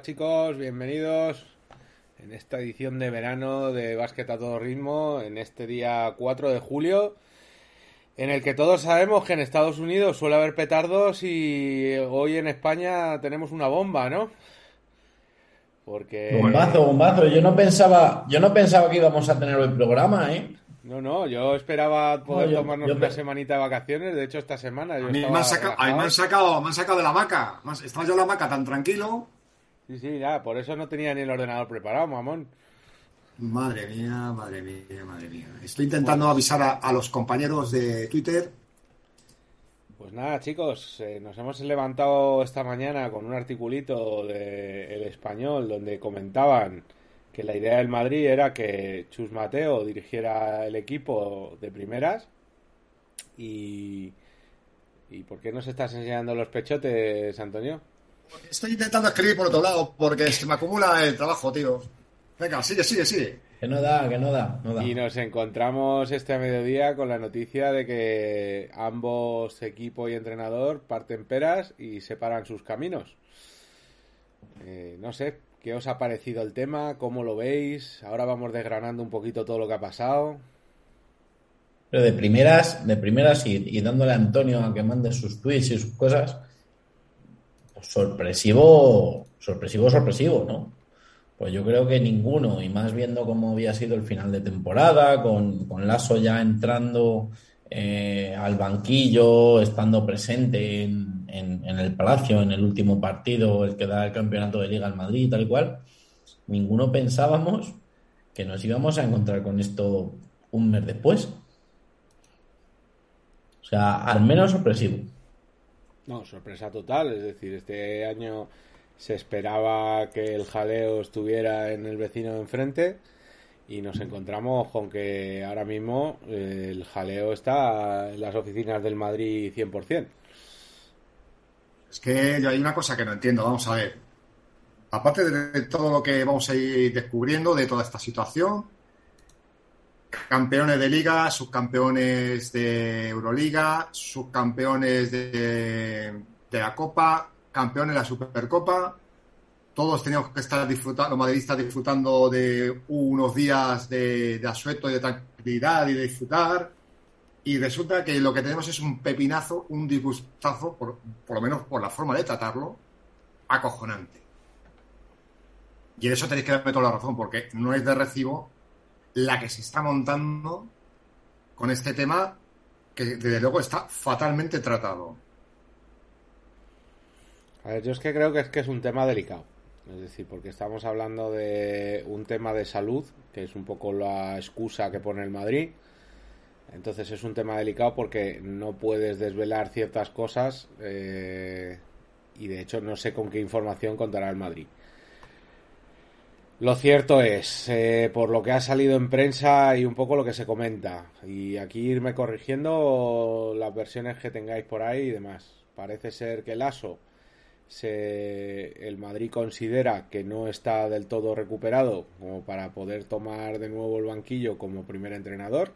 Hola chicos, bienvenidos en esta edición de verano de Básquet a todo ritmo, en este día 4 de julio, en el que todos sabemos que en Estados Unidos suele haber petardos y hoy en España tenemos una bomba, ¿no? Porque... Bombazo, bombazo. Yo no pensaba, yo no pensaba que íbamos a tener el programa, ¿eh? No, no, yo esperaba poder tomarnos una semanita de vacaciones. De hecho, esta semana yo a mí, me han, sacado, me han, sacado, me han sacado de la hamaca. Estaba yo en la hamaca tan tranquilo. Sí, sí, ya, por eso no tenía ni el ordenador preparado, mamón. Madre mía, madre mía, madre mía. Estoy intentando avisar a, los compañeros de Twitter. Pues nada, chicos, eh, nos hemos levantado esta mañana con un articulito de El Español donde comentaban que la idea del Madrid era que Chus Mateo dirigiera el equipo de primeras y... ¿Y por qué nos estás enseñando los pechotes, Antonio? Estoy intentando escribir por otro lado porque se me acumula el trabajo, tío. Venga, sigue, sigue, sigue. Que no da, que no da, Y nos encontramos este mediodía con la noticia de que ambos equipo y entrenador parten peras y separan sus caminos. Eh, no sé, ¿Qué os ha parecido el tema? ¿Cómo lo veis? Ahora vamos desgranando un poquito todo lo que ha pasado. Pero de primeras, de primeras y, dándole a Antonio a que mande sus tweets y sus cosas, sorpresivo, sorpresivo, sorpresivo, ¿no? Pues yo creo que ninguno, y más viendo cómo había sido el final de temporada, con, con Lasso ya entrando eh, al banquillo, estando presente en, el Palacio en el último partido, el que da el campeonato de Liga al Madrid, tal cual, ninguno pensábamos que nos íbamos a encontrar con esto un mes después. O sea, al menos sorpresivo. No, sorpresa total. Es decir, este año se esperaba que el jaleo estuviera en el vecino de enfrente y nos encontramos con que ahora mismo eh, el jaleo está en las oficinas del Madrid 100%. Es que yo hay una cosa que no entiendo, vamos a ver. Aparte de todo lo que vamos a ir descubriendo de toda esta situación, campeones de liga, subcampeones de Euroliga, subcampeones de, la Copa, campeones de la Supercopa, todos teníamos que estar disfrutando, los madridistas disfrutando de unos días de, asueto y de tranquilidad y de disfrutar. Y resulta que lo que tenemos es un pepinazo, un disgustazo, por, lo menos por la forma de tratarlo, acojonante. Y en eso tenéis que darme toda la razón, porque no es de recibo la que se está montando con este tema, que desde luego está fatalmente tratado. A ver, yo es que creo que es que es un tema delicado. Es decir, porque estamos hablando de un tema de salud, que es un poco la excusa que pone el Madrid. Entonces es un tema delicado porque no puedes desvelar ciertas cosas eh, y de hecho no sé con qué información contará el Madrid. Lo cierto es, eh, por lo que ha salido en prensa y un poco lo que se comenta, y aquí irme corrigiendo las versiones que tengáis por ahí y demás. Parece ser que el ASO se, el Madrid considera que no está del todo recuperado como para poder tomar de nuevo el banquillo como primer entrenador.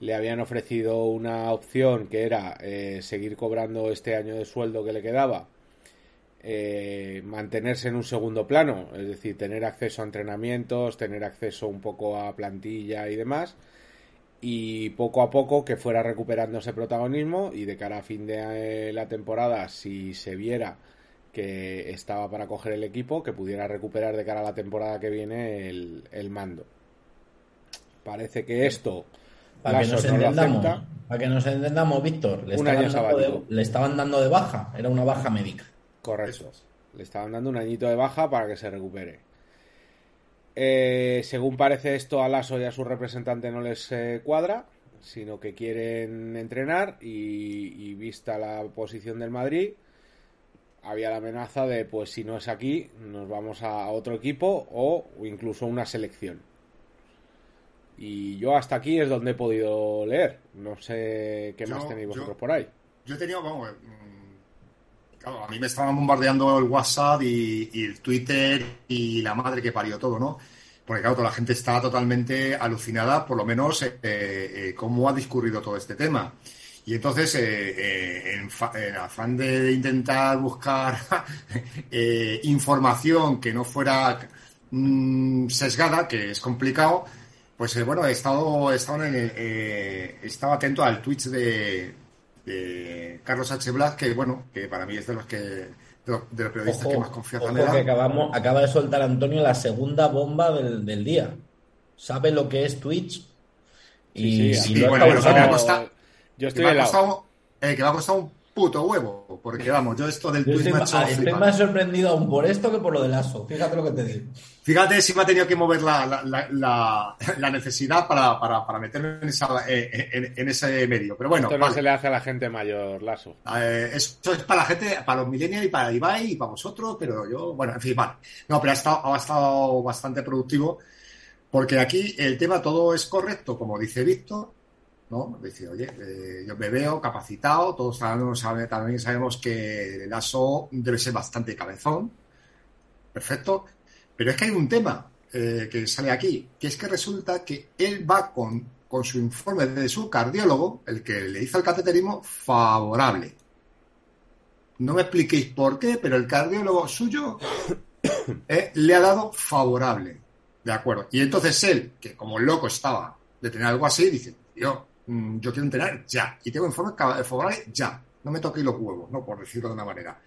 Le habían ofrecido una opción que era eh, seguir cobrando este año de sueldo que le quedaba, eh, mantenerse en un segundo plano, es decir, tener acceso a entrenamientos, tener acceso un poco a plantilla y demás, y poco a poco que fuera recuperando ese protagonismo y de cara a fin de eh, la temporada si se viera que estaba para coger el equipo que pudiera recuperar de cara a la temporada que viene el, mando. Parece que esto para que nos entendamos para que nos entendamos Víctor le, le estaban dando de baja era una baja médica correcto le estaban dando un añito de baja para que se recupere eh, según parece esto a Lasso y a su representante no les eh, cuadra, sino que quieren entrenar y, vista la posición del Madrid, había la amenaza de, pues si no es aquí, nos vamos a otro equipo o incluso una selección. Y yo hasta aquí es donde he podido leer. No sé qué más tenéis vosotros por ahí. Yo he tenido, vamos, a mí me estaban bombardeando el WhatsApp y, el Twitter y la madre que parió todo, ¿no? Porque claro, toda la gente está totalmente alucinada, por lo menos, eh, eh, cómo ha discurrido todo este tema. Y entonces, eh, eh, en, afán de intentar buscar eh, información que no fuera mmm, sesgada, que es complicado, pues bueno, he estado, en, he estado atento al Twitch de, de Carlos H. Blas, que bueno, que para mí es de los que de los, de los periodistas Ojo, que más confianza ojo me dan. que acabamos, acaba de soltar Antonio la segunda bomba del, del día. Sabe lo que es Twitch y, Sí, sí, y sí, ha bueno, causado- pero me ha costado- Yo Que estoy me, ha helado. costado, eh, que me ha costado un puto huevo, porque vamos, yo esto del Yo Twitch estoy, me ha ma- hecho ah, estoy más sorprendido aún por esto que por lo del ASO. Fíjate lo que te digo. Fíjate si me ha tenido que mover la, la, la, la- la necesidad para, para, para meterme en, esa, eh, en, en ese medio. Pero bueno, Esto no vale. se le hace a la gente mayor, Lazo. Eh, esto es para la gente, para los millennials y para Ibai y para vosotros, pero yo, bueno, en fin, vale. No, pero ha estado, ha estado bastante productivo porque aquí el tema todo es correcto, como dice Víctor, ¿no? Dice, oye, eh, yo me veo capacitado, todos también sabemos que el ASO debe ser bastante cabezón, perfecto, pero es que hay un tema eh, que sale aquí, que es que resulta que él va con, con su informe de su cardiólogo, el que le hizo el cateterismo, favorable. No me expliquéis por qué, pero el cardiólogo suyo eh, le ha dado favorable. De acuerdo. Y entonces él, que como loco estaba de tener algo así, dice, yo, mm, yo quiero entrenar ya. Y tengo informe ca- favorable ya. No me toquéis los huevos, ¿no? Por decirlo de una manera.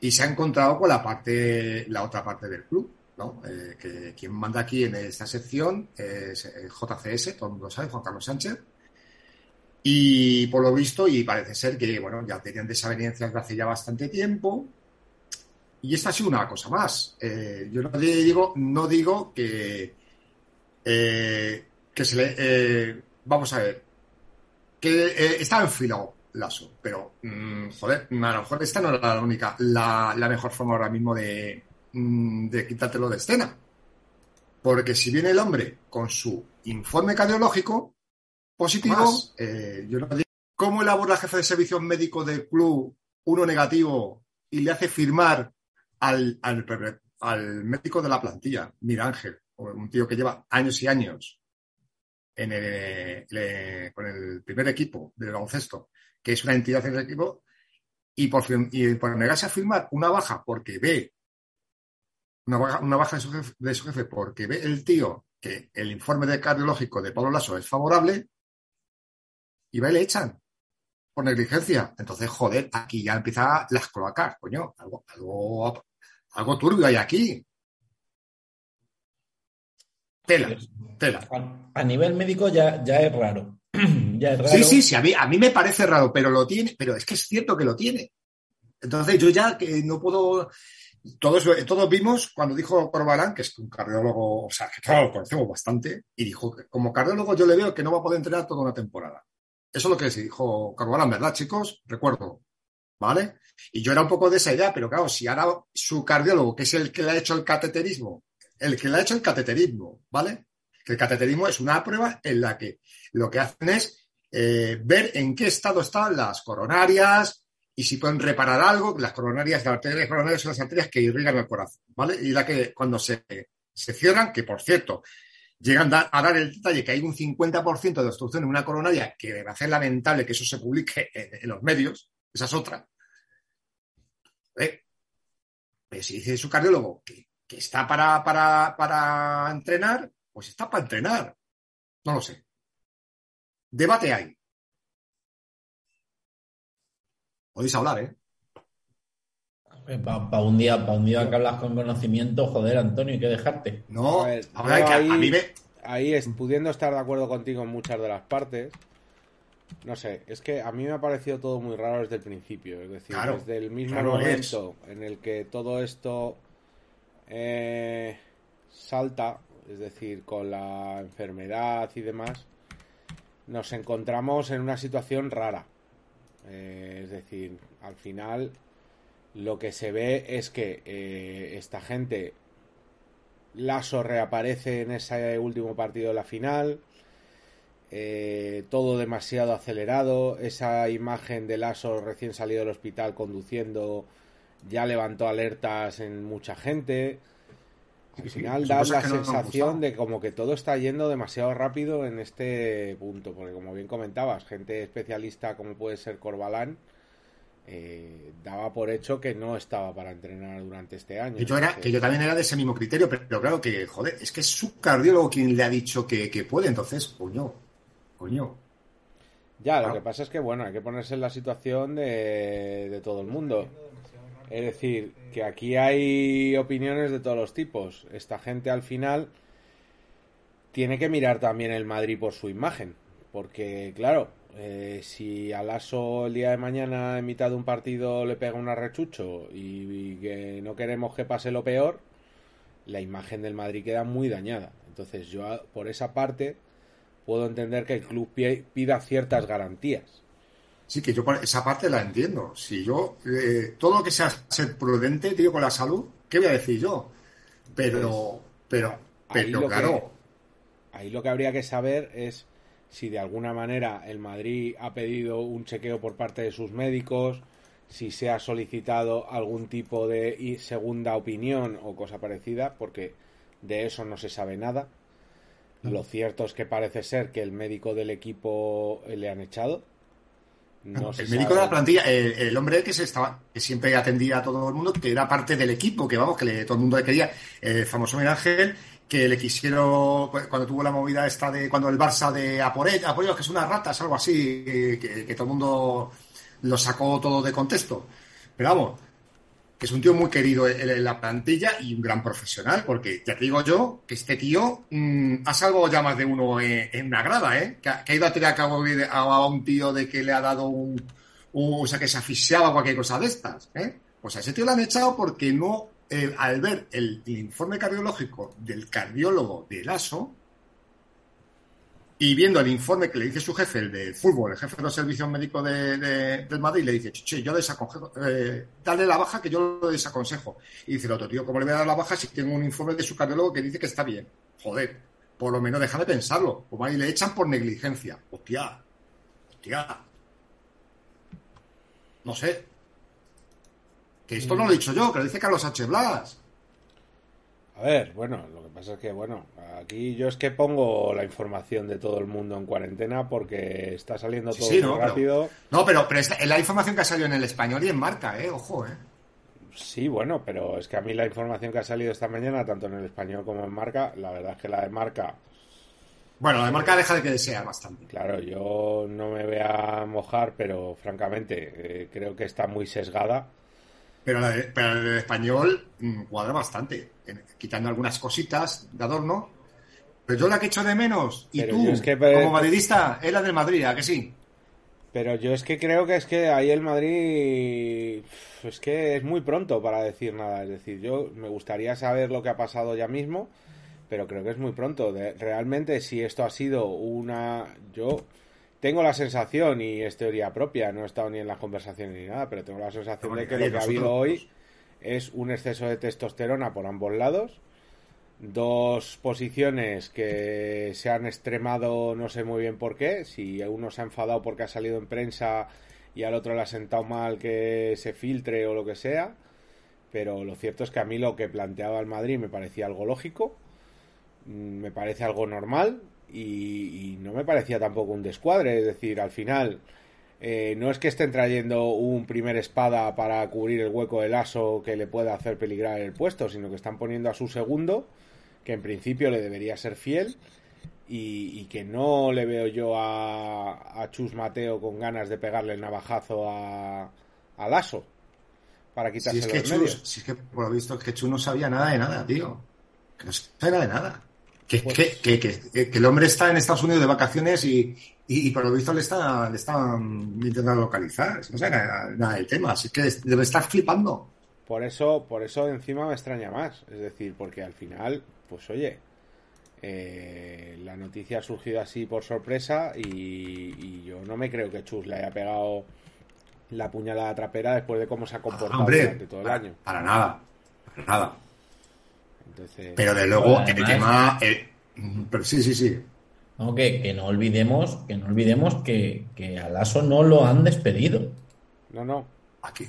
Y se ha encontrado con la parte, la otra parte del club, ¿no? Eh, que quien manda aquí en esta sección es el JCS, todo el mundo sabe, Juan Carlos Sánchez. Y por lo visto, y parece ser que, bueno, ya tenían desavenencias de hace ya bastante tiempo. Y esta ha sido una cosa más. Eh, yo no digo, no digo que, eh, que se le. eh, vamos a ver. Que eh, estaba enfilado Lasso, pero mm, joder, a lo mejor esta no era la única, la, la mejor forma ahora mismo de, mm, de quitártelo de escena. Porque si viene el hombre con su informe cardiológico positivo, eh, yo no digo, ¿cómo elabora el jefe de servicios médicos del club uno negativo y le hace firmar al, al, al médico de la plantilla, Mira Ángel, o un tío que lleva años y años con el primer equipo del baloncesto, que es una entidad en el equipo, y por, y negarse a firmar una baja porque ve una baja, una baja de, su jefe, de su jefe porque ve el tío que el informe de cardiológico de Pablo Lasso es favorable, y va y le echan por negligencia. Entonces, joder, aquí ya empieza las cloacas, coño, algo, algo, algo turbio hay aquí. Tela, tela. A, a nivel médico ya, ya es raro. ya es raro. Sí, sí, sí, a mí, a mí me parece raro, pero lo tiene, pero es que es cierto que lo tiene. Entonces yo ya que no puedo. Todos, todos vimos cuando dijo Corbalán, que es un cardiólogo, o sea, que claro, lo conocemos bastante, y dijo que como cardiólogo yo le veo que no va a poder entrenar toda una temporada. Eso es lo que se dijo Corbalán, ¿verdad, chicos? Recuerdo. ¿Vale? Y yo era un poco de esa idea, pero claro, si ahora su cardiólogo, que es el que le ha hecho el cateterismo, el que le ha hecho el cateterismo, ¿vale? Que el cateterismo es una prueba en la que lo que hacen es eh, ver en qué estado están las coronarias y si pueden reparar algo. Las coronarias, las arterias coronarias son las arterias que irrigan el corazón, ¿vale? Y la que cuando se, se cierran, que por cierto, llegan a dar el detalle que hay un 50% de obstrucción en una coronaria, que me hace lamentable que eso se publique en, los medios, esa es otra. Eh, pero si dice su cardiólogo que, que está para, para, para entrenar, pues está para entrenar. No lo sé. Debate hay. Podéis hablar, ¿eh? Para un día, para un día que hablas con conocimiento, joder, Antonio, hay que dejarte. No, A ver, ahora yo que ahí- a mí me. Ahí, es, pudiendo estar de acuerdo contigo en muchas de las partes, no sé, es que a mí me ha parecido todo muy raro desde el principio. Es decir, Claro, desde el mismo claro momento en el que todo esto eh, salta, es decir, con la enfermedad y demás, nos encontramos en una situación rara. Eh, es decir, al final lo que se ve es que eh, esta gente Lasso reaparece en ese último partido de la final. Eh, todo demasiado acelerado. Esa imagen de Lasso recién salido del hospital conduciendo ya levantó alertas en mucha gente. Al final da la sensación de como que todo está yendo demasiado rápido en este punto, porque como bien comentabas, gente especialista como puede ser Corbalán, eh, daba por hecho que no estaba para entrenar durante este año. Que yo, era, que yo también era de ese mismo criterio, pero, claro que, joder, es que es su cardiólogo quien le ha dicho que, puede, entonces, coño, coño. Ya, lo que pasa es que, bueno, hay que ponerse en la situación de, de todo el mundo. Es decir, que aquí hay opiniones de todos los tipos. Esta gente al final tiene que mirar también el Madrid por su imagen. Porque, claro, eh, si al Aso el día de mañana en mitad de un partido le pega un arrechucho y, que no queremos que pase lo peor, la imagen del Madrid queda muy dañada. Entonces yo por esa parte puedo entender que el club pida ciertas garantías. Sí, que yo esa parte la entiendo. Si yo, eh, todo lo que sea ser prudente, digo, con la salud, ¿qué voy a decir yo? Pero, pero, pero, claro. ahí lo que habría que saber es si de alguna manera el Madrid ha pedido un chequeo por parte de sus médicos, si se ha solicitado algún tipo de segunda opinión o cosa parecida, porque de eso no se sabe nada. Lo cierto es que parece ser que el médico del equipo le han echado. El médico de la plantilla, el, hombre que se estaba, que siempre atendía a todo el mundo, que era parte del equipo, que vamos, que todo el mundo le quería, el famoso Miguel Ángel, que le quisieron, cuando tuvo la movida esta de, cuando el Barça de Apoyo, que es una ratas, algo así, que, todo el mundo lo sacó todo de contexto. Pero vamos, que es un tío muy querido en, la plantilla y un gran profesional, porque ya te digo yo que este tío mm, ha salvado ya más de uno en, una grada, ¿eh? Que, ha ido a tirar a cabo a, un tío de que le ha dado un, un, o sea, que se asfixiaba cualquier cosa de estas, ¿eh? Pues a ese tío lo han echado porque no eh, al ver el, informe cardiológico del cardiólogo de ASO y viendo el informe que le dice su jefe, el de fútbol, el jefe de los servicios médicos de, del Madrid, le dice, che, yo desaconsejo, eh, dale la baja que yo lo desaconsejo. Y dice el otro, tío, ¿cómo le voy a dar la baja si tengo un informe de su cardiólogo que dice que está bien? Joder, por lo menos déjame pensarlo. Como ahí le echan por negligencia. Hostia, hostia. No sé, que esto no lo he dicho yo, que lo dice Carlos H. Blas. A ver, bueno, lo que pasa es que, bueno, aquí yo es que pongo la información de todo el mundo en cuarentena porque está saliendo todo muy rápido. no, pero, pero es la información que ha salido en el español y en marca, ¿eh? Ojo, ¿eh? Sí, bueno, pero es que a mí la información que ha salido esta mañana, tanto en el español como en marca, la verdad es que la de marca. Bueno, la de marca deja de que desear bastante. Claro, yo no me voy a mojar, pero francamente eh, creo que está muy sesgada pero la, del español mm, cuadra bastante, quitando algunas cositas de adorno. Pero yo la que echo de menos, y tú, como madridista, es la del Madrid, ¿a que sí? Pero yo es que creo que es que ahí el Madrid es que es muy pronto para decir nada. Es decir, yo me gustaría saber lo que ha pasado ya mismo, pero creo que es muy pronto. realmente, si esto ha sido una. Yo tengo la sensación, y es teoría propia, no he estado ni en las conversaciones ni nada, pero tengo la sensación de que lo que ha habido hoy es un exceso de testosterona por ambos lados, dos posiciones que se han extremado no sé muy bien por qué, si uno se ha enfadado porque ha salido en prensa y al otro le ha sentado mal que se filtre o lo que sea, pero lo cierto es que a mí lo que planteaba el Madrid me parecía algo lógico, mm, me parece algo normal, y, no me parecía tampoco un descuadre, es decir, al final eh, no es que estén trayendo un primer espada para cubrir el hueco del aso que le pueda hacer peligrar el puesto, sino que están poniendo a su segundo, que en principio le debería ser fiel, y, que no le veo yo a, a, Chus Mateo con ganas de pegarle el navajazo a, al aso para quitarse si es que los Si es que por lo visto que Chus no sabía nada de nada, tío. Que no sabía nada de nada. Que, pues que, que, que, el hombre está en Estados Unidos de vacaciones y, y, por lo visto le están, le están intentando localizar. No sé nada, del tema, así que debe estar flipando. Por eso, por eso encima me extraña más. Es decir, porque al final, pues oye, eh, la noticia ha surgido así por sorpresa y, yo no me creo que Chus le haya pegado la puñalada trapera después de cómo se ha comportado durante todo el año. Para nada, para nada pero de luego el tema. Eh, pero sí, sí, sí. No, que, no olvidemos, que no olvidemos que, que a Lasso no lo han despedido. No, no. Aquí.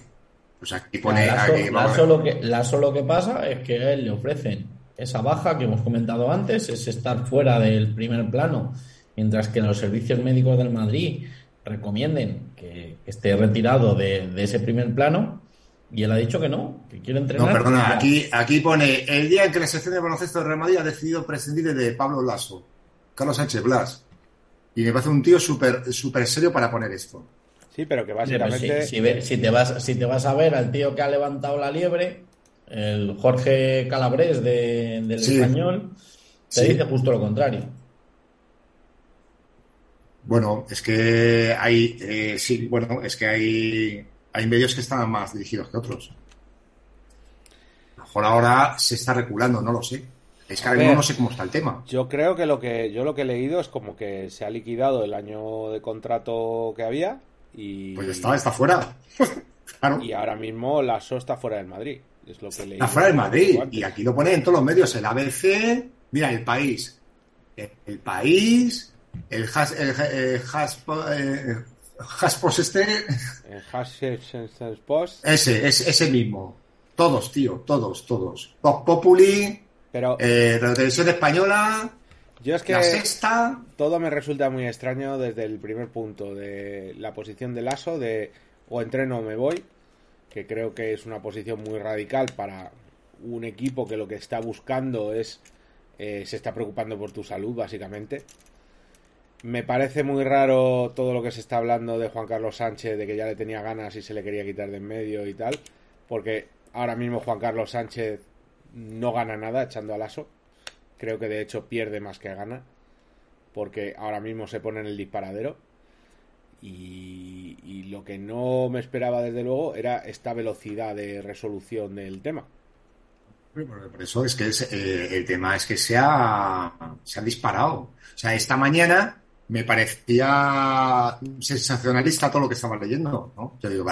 Pues aquí pone. Lasso, lo que, Lasso lo que pasa es que a él le ofrecen esa baja que hemos comentado antes, es estar fuera del primer plano, mientras que los servicios médicos del Madrid recomienden que, esté retirado de, ese primer plano. Y él ha dicho que no, que quiere entrenar. No, perdona, aquí, aquí pone el día en que la sección de baloncesto de Real Madrid ha decidido prescindir de Pablo Lasso, Carlos Sánchez Blas. Y me parece un tío súper super serio para poner esto. Sí, pero que básicamente. si, te vas, si te vas a ver al tío que ha levantado la liebre, el Jorge Calabrés del español, te dice justo lo contrario. Bueno, es que hay, eh, sí, bueno, es que hay, hay medios que están más dirigidos que otros. A lo mejor ahora se está reculando, no lo sé. Es que ahora mismo no sé cómo está el tema. Yo creo que lo que yo lo que he leído es como que se ha liquidado el año de contrato que había y pues está, está fuera. Y ahora mismo la SO está fuera del Madrid. Es lo que leí. Está fuera del Madrid. Y aquí lo ponen en todos los medios. El ABC, mira, el país. El, país, el has, el, el has, eh, Haspost este. El Post. Ese, ese, ese mismo. Todos, tío, todos, todos. Pop Populi, pero, eh, la televisión española, yo es que la sexta. Todo me resulta muy extraño desde el primer punto de la posición del ASO de o entreno o me voy, que creo que es una posición muy radical para un equipo que lo que está buscando es eh, se está preocupando por tu salud básicamente. Me parece muy raro todo lo que se está hablando de Juan Carlos Sánchez, de que ya le tenía ganas y se le quería quitar de en medio y tal, porque ahora mismo Juan Carlos Sánchez no gana nada echando al aso. Creo que de hecho pierde más que gana. Porque ahora mismo se pone en el disparadero. Y, lo que no me esperaba desde luego era esta velocidad de resolución del tema. Por eso es que eh, el tema es que se ha, se ha disparado. O sea, esta mañana me parecía sensacionalista todo lo que estaba leyendo. ¿no? Yo digo,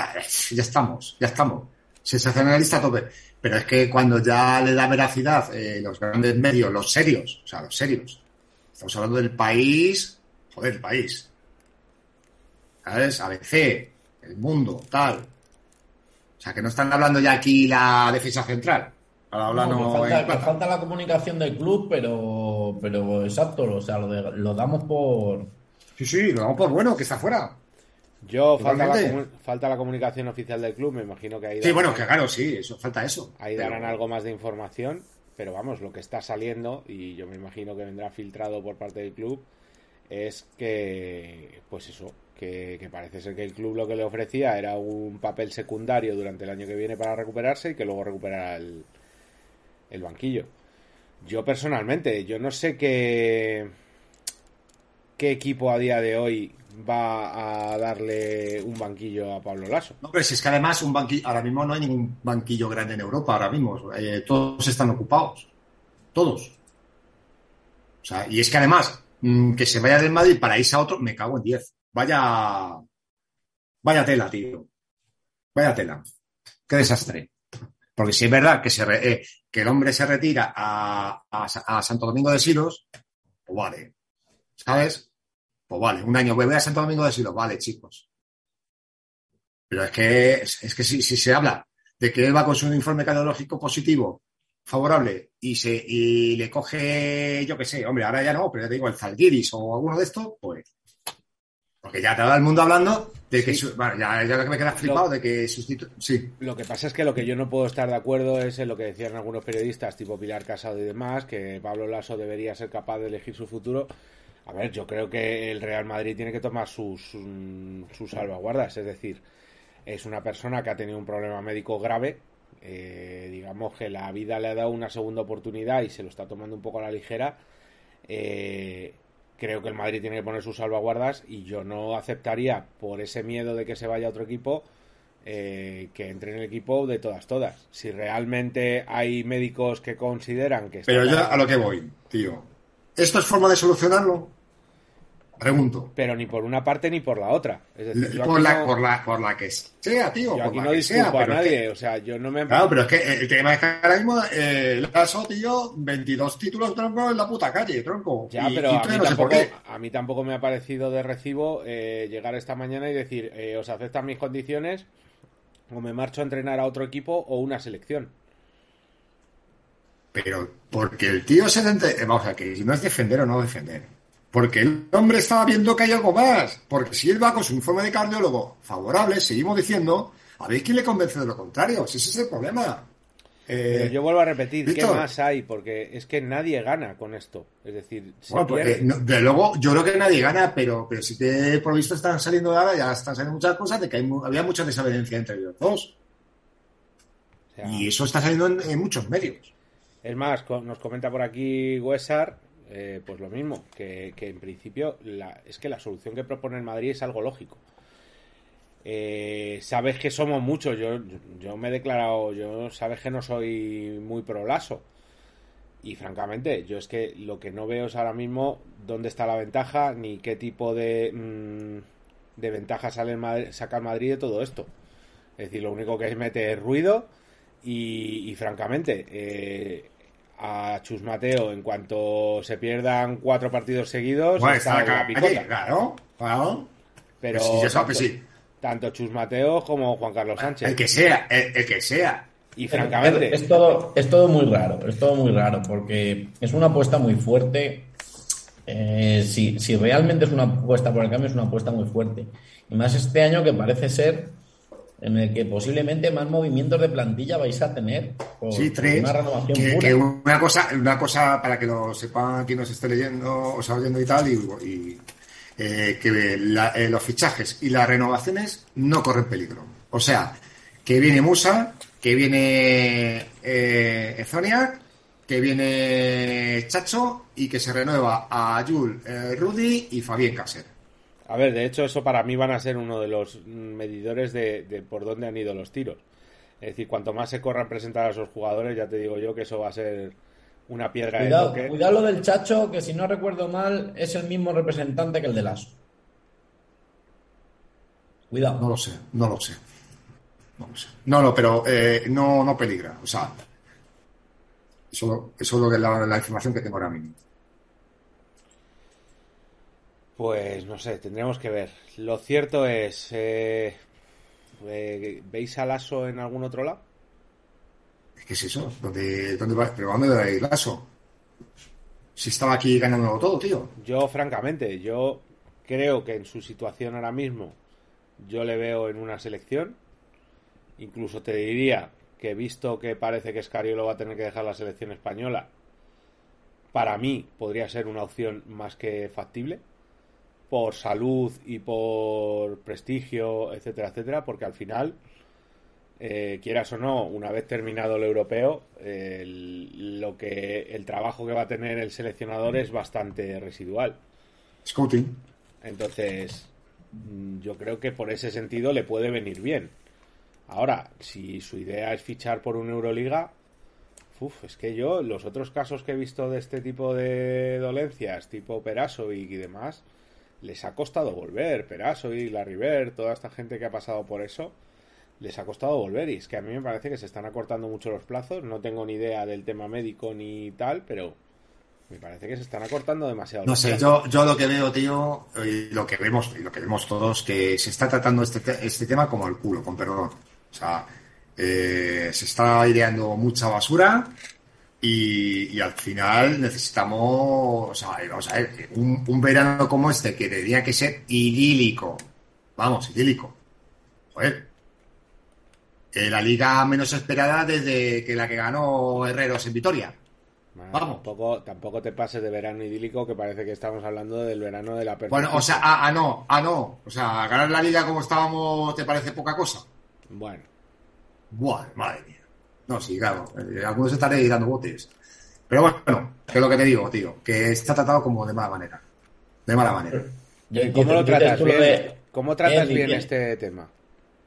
ya estamos, ya estamos. Sensacionalista a tope. Pero es que cuando ya le da veracidad eh, los grandes medios, los serios, o sea, los serios, estamos hablando del país, joder, el país. ¿Sabes? ABC, el mundo, tal. O sea, que no están hablando ya aquí la defensa central. no, falta, la comunicación del club, pero, pero exacto, o sea, lo, lo damos por. Sí, sí, lo damos por bueno, que está fuera. Yo falta la, falta la, comunicación oficial del club, me imagino que ahí. Sí, bueno, que claro, sí, eso, falta eso. Ahí darán algo más de información, pero vamos, lo que está saliendo, y yo me imagino que vendrá filtrado por parte del club, es que, pues eso, que, parece ser que el club lo que le ofrecía era un papel secundario durante el año que viene para recuperarse y que luego recuperara el, el banquillo. Yo personalmente, yo no sé qué, qué equipo a día de hoy va a darle un banquillo a Pablo Lasso. No, pero si es que además un banquillo, ahora mismo no hay ningún banquillo grande en Europa, ahora mismo, eh, todos están ocupados, todos. O sea, y es que además, mm, que se vaya del Madrid para irse a otro, me cago en 10. Vaya, vaya tela, tío. Vaya tela. Qué desastre. Porque si es verdad que, se eh, que el hombre se retira a, a Santo Domingo de Silos, pues vale. ¿Sabes? Pues vale, un año, voy a Santo Domingo de Silos, vale, chicos. Pero es que, es, que si, se habla de que él va con su informe cardiológico positivo, favorable, y se y le coge, yo qué sé, hombre, ahora ya no, pero ya te digo, el Zalgiris o alguno de estos, pues. Porque ya te va el mundo hablando de que. bueno, ya, ya me queda flipado de que sustituye. Sí. Lo que pasa es que lo que yo no puedo estar de acuerdo es en lo que decían algunos periodistas, tipo Pilar Casado y demás, que Pablo Lasso debería ser capaz de elegir su futuro a ver, yo creo que el Real Madrid tiene que tomar sus, sus salvaguardas, es decir, es una persona que ha tenido un problema médico grave, eh, digamos que la vida le ha dado una segunda oportunidad y se lo está tomando un poco a la ligera. Eh, creo que el Madrid tiene que poner sus salvaguardas y yo no aceptaría por ese miedo de que se vaya a otro equipo eh, que entre en el equipo de todas todas. Si realmente hay médicos que consideran que... Pero ya a lo que voy, tío. ¿Esto es forma de solucionarlo? Pregunto. Pero ni por una parte ni por la otra. por, la, por, la, por la que sea, tío. Yo aquí no disculpo a nadie. o sea, yo no me. Claro, pero es que el tema es que ahora mismo eh, el caso, tío, 22 títulos tronco en la puta calle, tronco. Ya, pero a, mí tampoco, a, mí tampoco, me ha parecido de recibo eh, llegar esta mañana y decir, eh, os aceptan mis condiciones o me marcho a entrenar a otro equipo o una selección. Pero porque el tío se... eh, Vamos a que no es defender o no defender. Porque el hombre estaba viendo que hay algo más. Porque si él va con su informe de cardiólogo favorable, seguimos diciendo, a ver quién le convence de lo contrario. Si ese es el problema. Eh, Pero yo vuelvo a repetir, ¿qué más hay? Porque es que nadie gana con esto. Es decir, Bueno, pierde. eh, no, de luego, yo creo que nadie gana, pero, pero sí que por visto están saliendo ahora, ya están saliendo muchas cosas de que hay había mucha desavenencia entre ellos dos. O sea, Y eso está saliendo en, en muchos medios. Es más, nos comenta por aquí Wesar, eh, pues lo mismo, que, que en principio la- es que la solución que propone el Madrid es algo lógico. Eh, sabes que somos muchos, yo, yo me he declarado, yo sabes que no soy muy pro Lasso. Y francamente, yo es que lo que no veo es ahora mismo dónde está la ventaja, ni qué tipo de, mm, de ventaja sale el Madrid- saca el Madrid de todo esto. Es decir, lo único que es meter ruido y, y, francamente, eh, a Chus Mateo, en cuanto se pierdan cuatro partidos seguidos, Bueno, está la la picota. claro, claro. Pero tanto, sí. tanto Chus Mateo como Juan Carlos Sánchez. El que sea, el, el que sea. Y francamente, Es, es todo, es todo muy raro, es todo muy raro, porque es una apuesta muy fuerte. Eh, si, si realmente es una apuesta por el cambio, es una apuesta muy fuerte. Y más este año que parece ser en el que posiblemente más movimientos de plantilla vais a tener por, Sí, tres. una renovación Que, pura. que una cosa, una cosa para que lo sepan quien nos esté leyendo, o sea, oyendo y tal, y, y, eh, que la- eh, los fichajes y las renovaciones no corren peligro. O sea, que viene Musa, que viene eh, que viene Chacho y que se renueva a Jul eh, Rudy y Fabián Caser. A ver, de hecho, eso para mí van a ser uno de los medidores de, de por dónde han ido los tiros. Es decir, cuanto más se corran presentar a esos jugadores, ya te digo yo que eso va a ser una piedra de Cuidado, toque. cuidado lo del Chacho, que si no recuerdo mal, es el mismo representante que el de Lasso. Cuidado. No lo sé, no lo sé. No lo sé. No, no, pero eh, no, no peligra. O sea, eso, eso es lo que la, la información que tengo ahora mismo. Pues no sé, tendremos que ver. Lo cierto es, eh, eh, ¿veis a Lasso en algún otro lado? ¿Qué es eso? ¿Dónde, dónde va? ¿Pero dónde va a ir Lasso? Si estaba aquí ganándolo todo, tío. Yo, francamente, yo creo que en su situación ahora mismo, yo le veo en una selección. Incluso te diría que visto que parece que Scariolo va a tener que dejar la selección española, para mí podría ser una opción más que factible por salud y por prestigio, etcétera, etcétera, porque al final, eh, quieras o no, una vez terminado el europeo, eh, el, lo que el trabajo que va a tener el seleccionador es bastante residual. Scouting. Entonces, mm, yo creo que por ese sentido le puede venir bien. Ahora, si su idea es fichar por una Euroliga, uf, es que yo, los otros casos que he visto de este tipo de dolencias, tipo Peraso y, y demás, les ha costado volver. Peraso y la River, toda esta gente que ha pasado por eso, les ha costado volver. Y es que a mí me parece que se están acortando mucho los plazos. No tengo ni idea del tema médico ni tal, pero me parece que se están acortando demasiado. No sé, yo, yo lo que veo, tío, y lo que vemos, y lo que vemos todos, que se está tratando este, te- este tema como el culo, con perdón. O sea, eh, se está aireando mucha basura y, y al final necesitamos, o sea, vamos a ver, un, un verano como este que tendría que ser idílico. Vamos, idílico. Joder. Eh, la liga menos esperada desde que la que ganó Herreros en Vitoria. Bueno, Vamos. Tampoco, tampoco te pases de verano idílico, que parece que estamos hablando del verano de la Bueno, o sea, ah, ah, no, ah, no. O sea, ganar la liga como estábamos, ¿te parece poca cosa? Bueno, Buah, madre mía. No, sí, claro. eh, algunos estaré dando botes. Pero bueno, que es lo que te digo, tío, que está tratado como de mala manera. De mala manera. ¿cómo lo tratas bien? ¿Cómo tratas bien, este tema?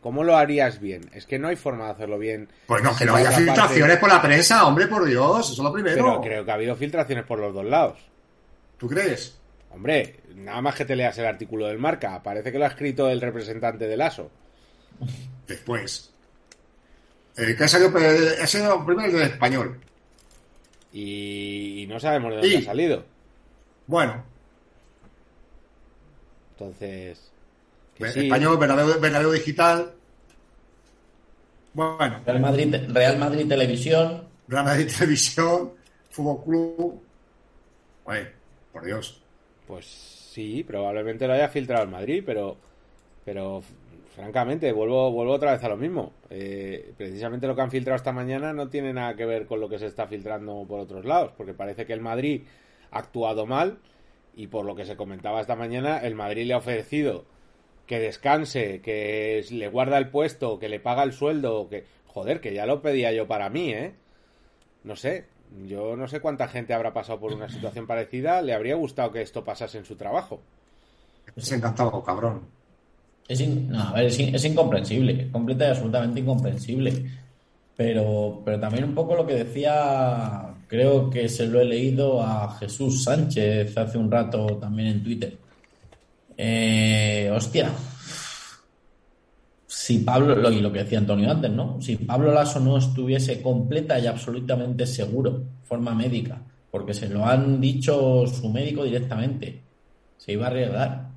¿Cómo lo harías bien? Es que no hay forma de hacerlo bien. Pues no, que no haya filtraciones parte- por la prensa, hombre, por Dios, eso es lo primero. Pero creo que ha habido filtraciones por los dos lados. ¿Tú crees? Hombre, nada más que te leas el artículo del marca. Parece que lo ha escrito el representante del ASO. Después. Eh, que ha salido, ha sido primero el del español. Y, no sabemos de dónde ha salido. Bueno, Entonces. que el sí. español, Bernabéu, Bernabéu Digital. Bueno, Real Madrid, Real Madrid Televisión. Real Madrid Televisión, Fútbol Club. Oye, por Dios. Pues sí, probablemente lo haya filtrado el Madrid, pero, pero francamente, vuelvo, vuelvo otra vez a lo mismo. Eh, precisamente lo que han filtrado esta mañana no tiene nada que ver con lo que se está filtrando por otros lados, porque parece que el Madrid ha actuado mal y por lo que se comentaba esta mañana, el Madrid le ha ofrecido que descanse, que le guarda el puesto, que le paga el sueldo, que joder, que ya lo pedía yo para mí, ¿eh? No sé, yo no sé cuánta gente habrá pasado por una situación parecida, le habría gustado que esto pasase en su trabajo. Es encantado, cabrón. Es, no, a ver, es, es, incomprensible, completa y absolutamente incomprensible. Pero, pero también un poco lo que decía, creo que se lo he leído a Jesús Sánchez hace un rato también en Twitter. Eh, hostia, si Pablo, lo, y lo que decía Antonio antes, ¿no? Si Pablo Lasso no estuviese completa y absolutamente seguro, forma médica, porque se lo han dicho su médico directamente, se iba a arriesgar.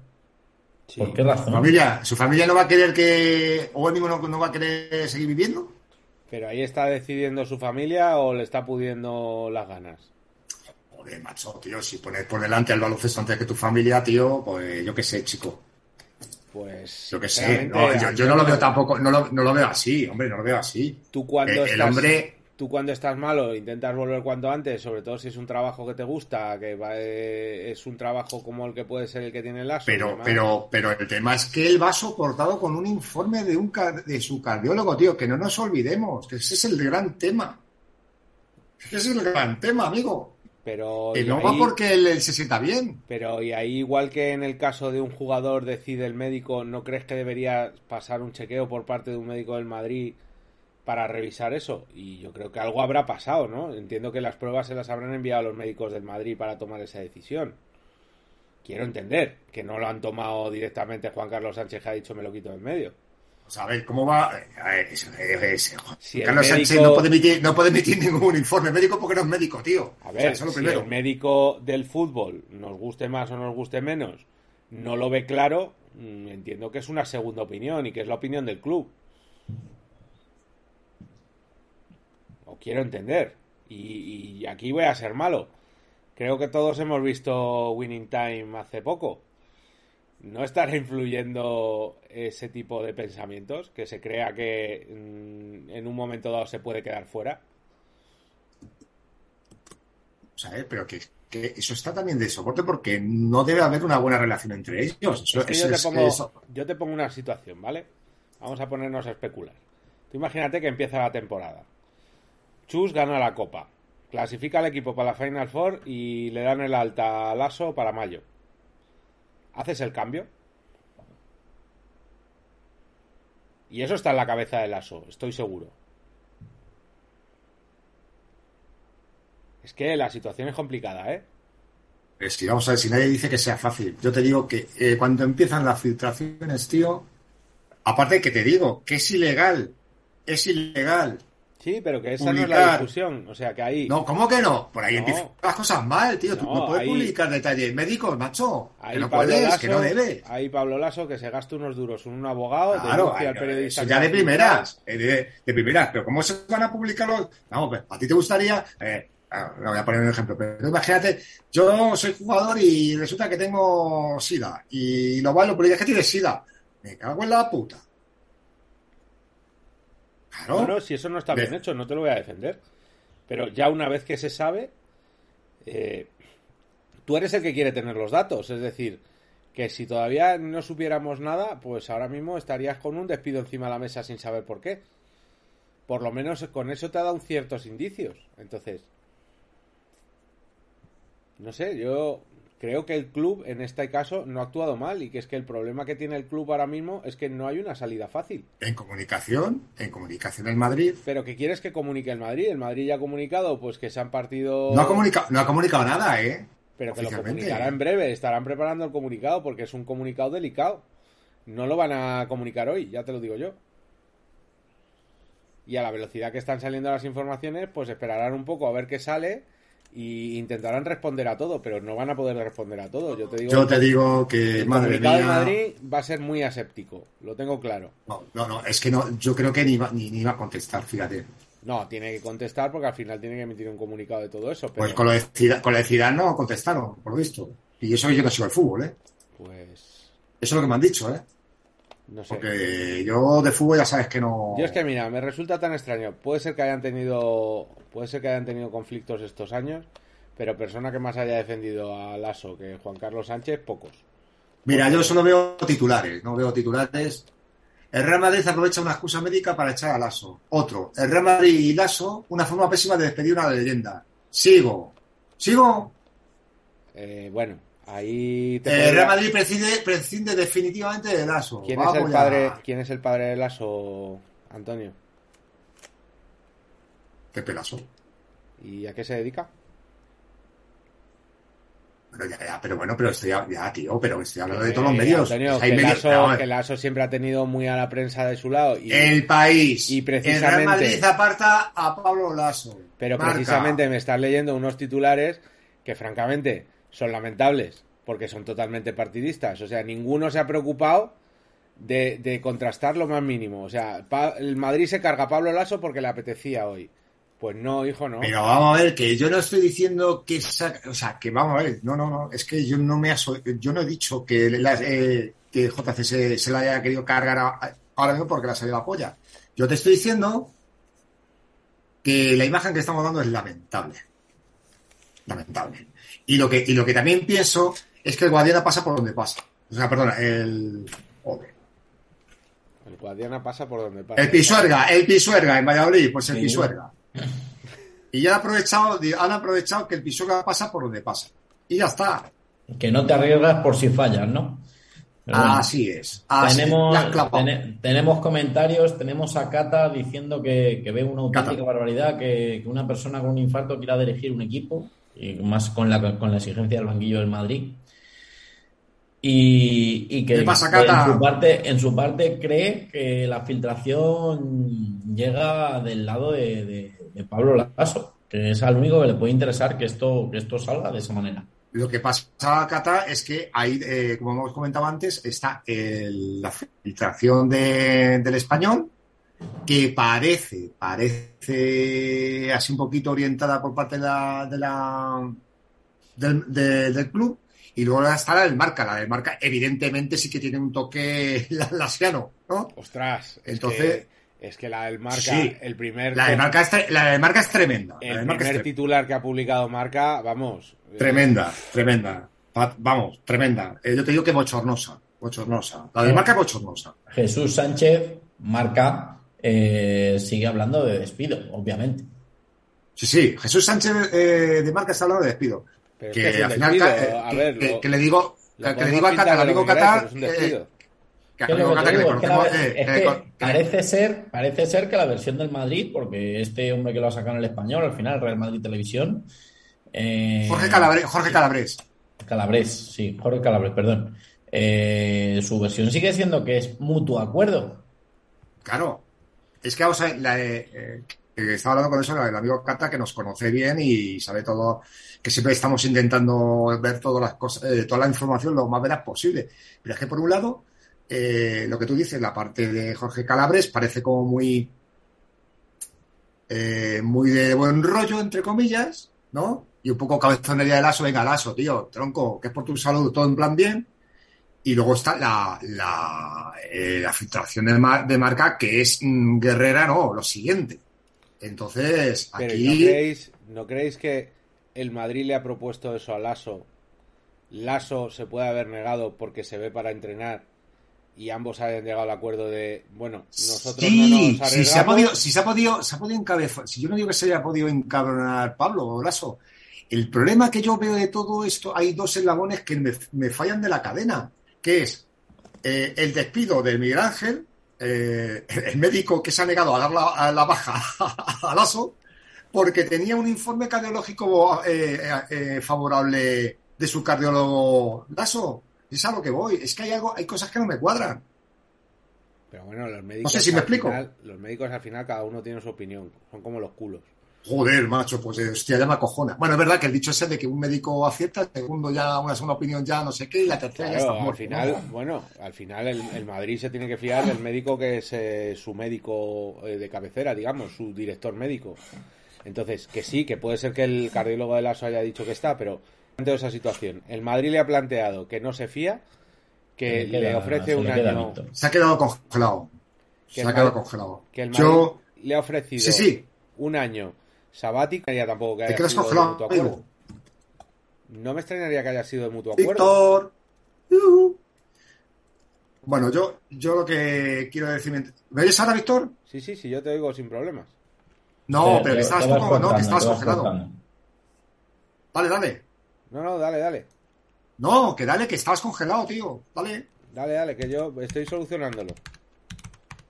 ¿Por qué razón? ¿Su familia, ¿Su familia no va a querer que, o él mismo no, no va a querer seguir viviendo? Pero ahí está decidiendo su familia o le está pudiendo las ganas. Joder, macho, tío, si pones por delante el baloncesto antes que tu familia, tío, pues yo qué sé, chico. Pues. Yo qué sé, no, yo, yo, no lo veo tampoco, no lo, no lo, veo así, hombre, no lo veo así. Tú cuando estás, el hombre. Tú cuando estás malo intentas volver cuanto antes, sobre todo si es un trabajo que te gusta, que va, eh, es un trabajo como el que puede ser el que tiene el ASO. Pero, pero, pero el tema es que él va soportado con un informe de, un, de su cardiólogo, tío, que no nos olvidemos, que ese es el gran tema. Ese es el gran tema, amigo. Pero que no ahí, va porque él, él, se sienta bien. Pero y ahí igual que en el caso de un jugador decide el médico, ¿no crees que debería pasar un chequeo por parte de un médico del Madrid para revisar eso? Y yo creo que algo habrá pasado, ¿no? Entiendo que las pruebas se las habrán enviado a los médicos del Madrid para tomar esa decisión. Quiero entender que no lo han tomado directamente Juan Carlos Sánchez que ha dicho me lo quito del medio. Pues a ver, ¿cómo va? Es, es, si Carlos médico... Sánchez no puede, emitir, no puede, emitir, ningún informe médico porque no es médico, tío. A ver, o sea, si primero. el médico del fútbol, nos guste más o nos guste menos, no lo ve claro, entiendo que es una segunda opinión y que es la opinión del club. Quiero entender. Y, y aquí voy a ser malo. Creo que todos hemos visto Winning Time hace poco. ¿No estará influyendo ese tipo de pensamientos? Que se crea que mm, en un momento dado se puede quedar fuera. ¿eh? pero que, que, eso está también de soporte porque no debe haber una buena relación entre ellos. Eso, es que eso yo, te pongo, eso. yo te pongo una situación, ¿vale? Vamos a ponernos a especular. Tú imagínate que empieza la temporada. Chus gana la copa. Clasifica al equipo para la Final Four y le dan el alta al ASO para mayo. ¿Haces el cambio? Y eso está en la cabeza del ASO, estoy seguro. Es que la situación es complicada, ¿eh? Si vamos a ver, si nadie dice que sea fácil. Yo te digo que eh, cuando empiezan las filtraciones, tío, aparte que te digo que es ilegal, es ilegal. Sí, pero que esa publicar. no es la discusión. O sea, que ahí. No, ¿cómo que no? Por ahí no. empiezan las cosas mal, tío. Tú no, no puedes ahí... publicar detalles médicos, macho. Ahí que no Pablo puedes, que no debes. Ahí Pablo Lasso que se gaste unos duros en un abogado, claro, al periodista. Eso ya de primeras, eh, de, de, primeras. Pero ¿cómo se van a publicar los.? Vamos, pues, a ti te gustaría. Eh, no voy a poner un ejemplo, pero imagínate, yo soy jugador y resulta que tengo SIDA. Y lo malo, pero ya que tienes SIDA. Me cago en la puta. Claro. No, no, si eso no está bien hecho, no te lo voy a defender. Pero ya una vez que se sabe, eh, tú eres el que quiere tener los datos. Es decir, que si todavía no supiéramos nada, pues ahora mismo estarías con un despido encima de la mesa sin saber por qué. Por lo menos con eso te ha dado ciertos indicios. Entonces, no sé, yo creo que el club en este caso no ha actuado mal y que es que el problema que tiene el club ahora mismo es que no hay una salida fácil. En comunicación, en comunicación en Madrid. Pero ¿qué quieres que comunique el Madrid? El Madrid ya ha comunicado pues que se han partido... No ha comunicado, no ha comunicado nada, ¿eh? Pero que lo comunicará en breve, estarán preparando el comunicado porque es un comunicado delicado. No lo van a comunicar hoy, ya te lo digo yo. Y a la velocidad que están saliendo las informaciones, pues esperarán un poco a ver qué sale y intentarán responder a todo, pero no van a poder responder a todo. Yo te digo, Yo te digo que, el madre mía... de Madrid va a ser muy aséptico, lo tengo claro. No, no, no, es que no, yo creo que ni va, ni, ni va a contestar, fíjate. No, tiene que contestar porque al final tiene que emitir un comunicado de todo eso. Pero, Pues con lo de Zidane, con lo de Zidane no contestaron, por lo visto. Y eso que yo no sigo el fútbol, ¿eh? pues, Eso es lo que me han dicho, ¿eh? No sé. Porque yo de fútbol ya sabes que no... Yo es que mira, me resulta tan extraño. Puede ser que hayan tenido, puede ser que hayan tenido conflictos estos años, pero persona que más haya defendido a Lasso que Juan Carlos Sánchez, pocos. Mira, yo solo veo titulares, no veo titulares. El Real Madrid aprovecha una excusa médica para echar a Lasso. Otro. El Real Madrid y Lasso, una forma pésima de despedir una leyenda. Sigo. ¿Sigo? Eh, bueno, ahí te El podría- Real Madrid prescinde, prescinde definitivamente de Lasso. ¿Quién es el padre? ¿Quién es el padre de Lasso, Antonio? Pepe Lasso. ¿Y a qué se dedica? Pero ya, ya, pero bueno, pero estoy ya, tío, pero estoy hablando de Eh, todos los medios. Antonio, Hay que, medios- Lasso, pero, que siempre ha tenido muy a la prensa de su lado. Y, El país. y El Real precisamente- Madrid aparta a Pablo Lasso. Pero Marca. precisamente me estás leyendo unos titulares que francamente son lamentables porque son totalmente partidistas. O sea, ninguno se ha preocupado de, contrastar lo más mínimo. O sea, el Madrid se carga a Pablo Lasso porque le apetecía hoy. Pues no, hijo, no. Pero vamos a ver, que yo no estoy diciendo que o sea, que vamos a ver, no, no, no, es que yo no me aso- yo no he dicho que, la- eh, que JC se, se la haya querido cargar ahora mismo porque le ha salido la polla. Yo te estoy diciendo que la imagen que estamos dando es lamentable. Lamentable. Y lo que, y lo que también pienso es que el Guadiana pasa por donde pasa. O sea, perdona, el. joder. El Guadiana pasa por donde pasa. El Pisuerga, el Pisuerga en Valladolid, pues el Sí. Pisuerga. Y ya han aprovechado, han aprovechado que el Pisuerga pasa por donde pasa. Y ya está. Que no te arriesgas por si fallas, ¿no? Pero bueno, Así es. Así tenemos, tenemos comentarios, tenemos a Cata diciendo que, que ve una auténtica Cata. barbaridad, que, que una persona con un infarto quiera dirigir un equipo, y más con la, con la exigencia del banquillo del Madrid. Y, y que en su parte, en su parte cree que la filtración llega del lado de, de- de Pablo Lasso, que es al único que le puede interesar que esto, que esto salga de esa manera. Lo que pasa, Cata, es que ahí, eh, como hemos comentado antes, está el- la filtración de- del español, que parece, parece así un poquito orientada por parte de la, de la- del, de- del club, y luego está la del marca. La del marca, evidentemente, sí que tiene un toque lasiano, ¿no? Ostras, es Entonces- que, es que la del Marca, Sí. el primer, La de marca es, la de marca es tremenda. El marca es primer titular que ha publicado Marca, vamos. eh, tremenda, tremenda. Vamos, tremenda. Eh, yo te digo que bochornosa, bochornosa. La de marca es bochornosa. Jesús Sánchez, marca, eh, sigue hablando de despido, obviamente. Sí, sí, Jesús Sánchez eh, de marca está hablando de despido. Pero que es al final, despido, a que, ver, que- lo- que le digo, que le digo a pintar Qatar, amigo Qatar, parece ser, parece ser que la versión del Madrid, porque este hombre que lo ha sacado en el español, al final, Real Madrid Televisión. eh, Jorge Calabrés, Jorge Calabrés. Calabrés, sí, Jorge Calabrés, perdón. Eh, su versión sigue siendo que es mutuo acuerdo. Claro. Es que vamos a ver, eh, eh, estaba hablando con eso, el amigo Cata, que nos conoce bien y sabe todo, que siempre estamos intentando ver todas las cosas, eh, toda la información lo más veraz posible. Pero es que por un lado, eh, lo que tú dices, la parte de Jorge Calabres parece como muy, eh, muy de buen rollo, entre comillas, ¿no? Y un poco cabezonería de lazo, venga, lazo, tío, tronco, que es por tu salud, todo en plan bien. Y luego está la, la, eh, la filtración de, mar- de marca, que es mm, guerrera, no, lo siguiente. Entonces, Pero aquí. ¿no creéis, ¿no creéis que el Madrid le ha propuesto eso a Lasso? Lasso se puede haber negado porque se ve para entrenar y ambos hayan llegado al acuerdo de, bueno, nosotros Sí, no nos sí, se ha podido, si se ha podido, se ha podido encabezar. Si yo no digo que se haya podido encabronar Pablo Lasso, el problema que yo veo de todo esto, hay dos eslabones que me, me fallan de la cadena, que es eh, el despido de Miguel Ángel, eh, el médico que se ha negado a dar la, a la baja a Lasso, porque tenía un informe cardiológico eh, favorable de su cardiólogo Lasso. Es a lo que voy. Es que hay algo, hay cosas que no me cuadran. Pero bueno, los médicos. sé si me al explico. final- los médicos al final cada uno tiene su opinión. Son como los culos. Joder, macho, pues hostia, ya me acojona. Bueno, es verdad que el dicho ese de que un médico acierta, el segundo ya, una segunda opinión ya no sé qué, y la tercera ya está al muerto, final, ¿no? bueno, al final el, el Madrid se tiene que fiar del médico que es eh, su médico eh, de cabecera, digamos, su director médico. Entonces, que sí, que puede ser que el cardiólogo del ASO haya dicho que está, pero planteo esa situación. El Madrid le ha planteado que no se fía, que le ofrece un año. Se ha quedado congelado. Que Se ha quedado congelado. que el Madrid Yo, le ha ofrecido sí, sí, un año sabático, ya tampoco que te haya quedas sido de congelado, mutuo acuerdo. No me extrañaría que haya sido de mutuo acuerdo. Víctor. Bueno, yo, yo lo que quiero decir. ¿Me oyes ahora, Víctor? Sí, sí, sí, yo te oigo sin problemas. No, pero que poco, no, que cortando, estabas te vas congelado. cortando. Dale, dale. No, no, dale, dale. No, que dale, que estabas congelado, tío. Dale. Dale, dale, que yo estoy solucionándolo.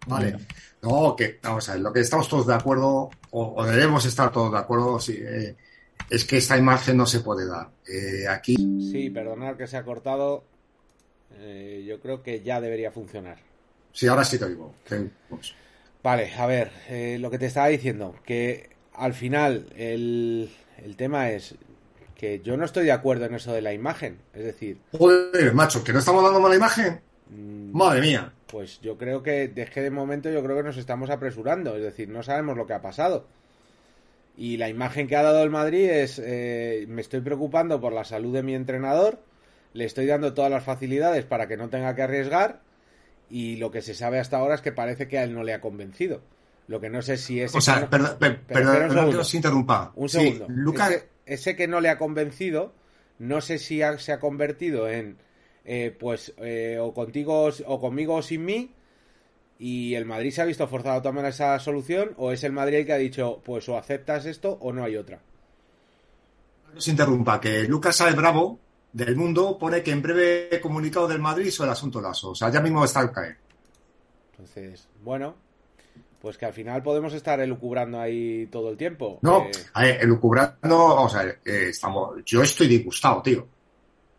Vale. No, que vamos a ver, lo que estamos todos de acuerdo, o, o debemos estar todos de acuerdo, sí, eh, es que esta imagen no se puede dar. Eh, aquí, Sí, perdonad que se ha cortado. Eh, yo creo que ya debería funcionar. sí, ahora sí te digo. pues, Vale, a ver, eh, lo que te estaba diciendo, que al final el, el tema es que yo no estoy de acuerdo en eso de la imagen. Es decir, Joder, macho, que no estamos dando mala imagen. Mm, Madre mía. pues yo creo que, es que de momento yo creo que nos estamos apresurando. Es decir, no sabemos lo que ha pasado. Y la imagen que ha dado el Madrid es, eh, me estoy preocupando por la salud de mi entrenador, le estoy dando todas las facilidades para que no tenga que arriesgar y lo que se sabe hasta ahora es que parece que a él no le ha convencido. Lo que no sé si es... O sea, perdón, per- perdón, segundo. que os interrumpa. Un Sí, segundo. Lucas, Ese, ese que no le ha convencido, no sé si ha- se ha convertido en, eh, pues, eh, o contigo o conmigo o sin mí, y el Madrid se ha visto forzado a tomar esa solución, o es el Madrid el que ha dicho, pues, o aceptas esto o no hay otra. os interrumpa, que Lucas Saez Bravo, del Mundo, pone que en breve comunicado del Madrid sobre el asunto Lasso. O sea, ya mismo está al caer. Entonces, bueno, pues que al final podemos estar elucubrando ahí todo el tiempo. No, Eh, a ver, elucubrando, vamos a ver, eh, estamos, yo estoy disgustado, tío.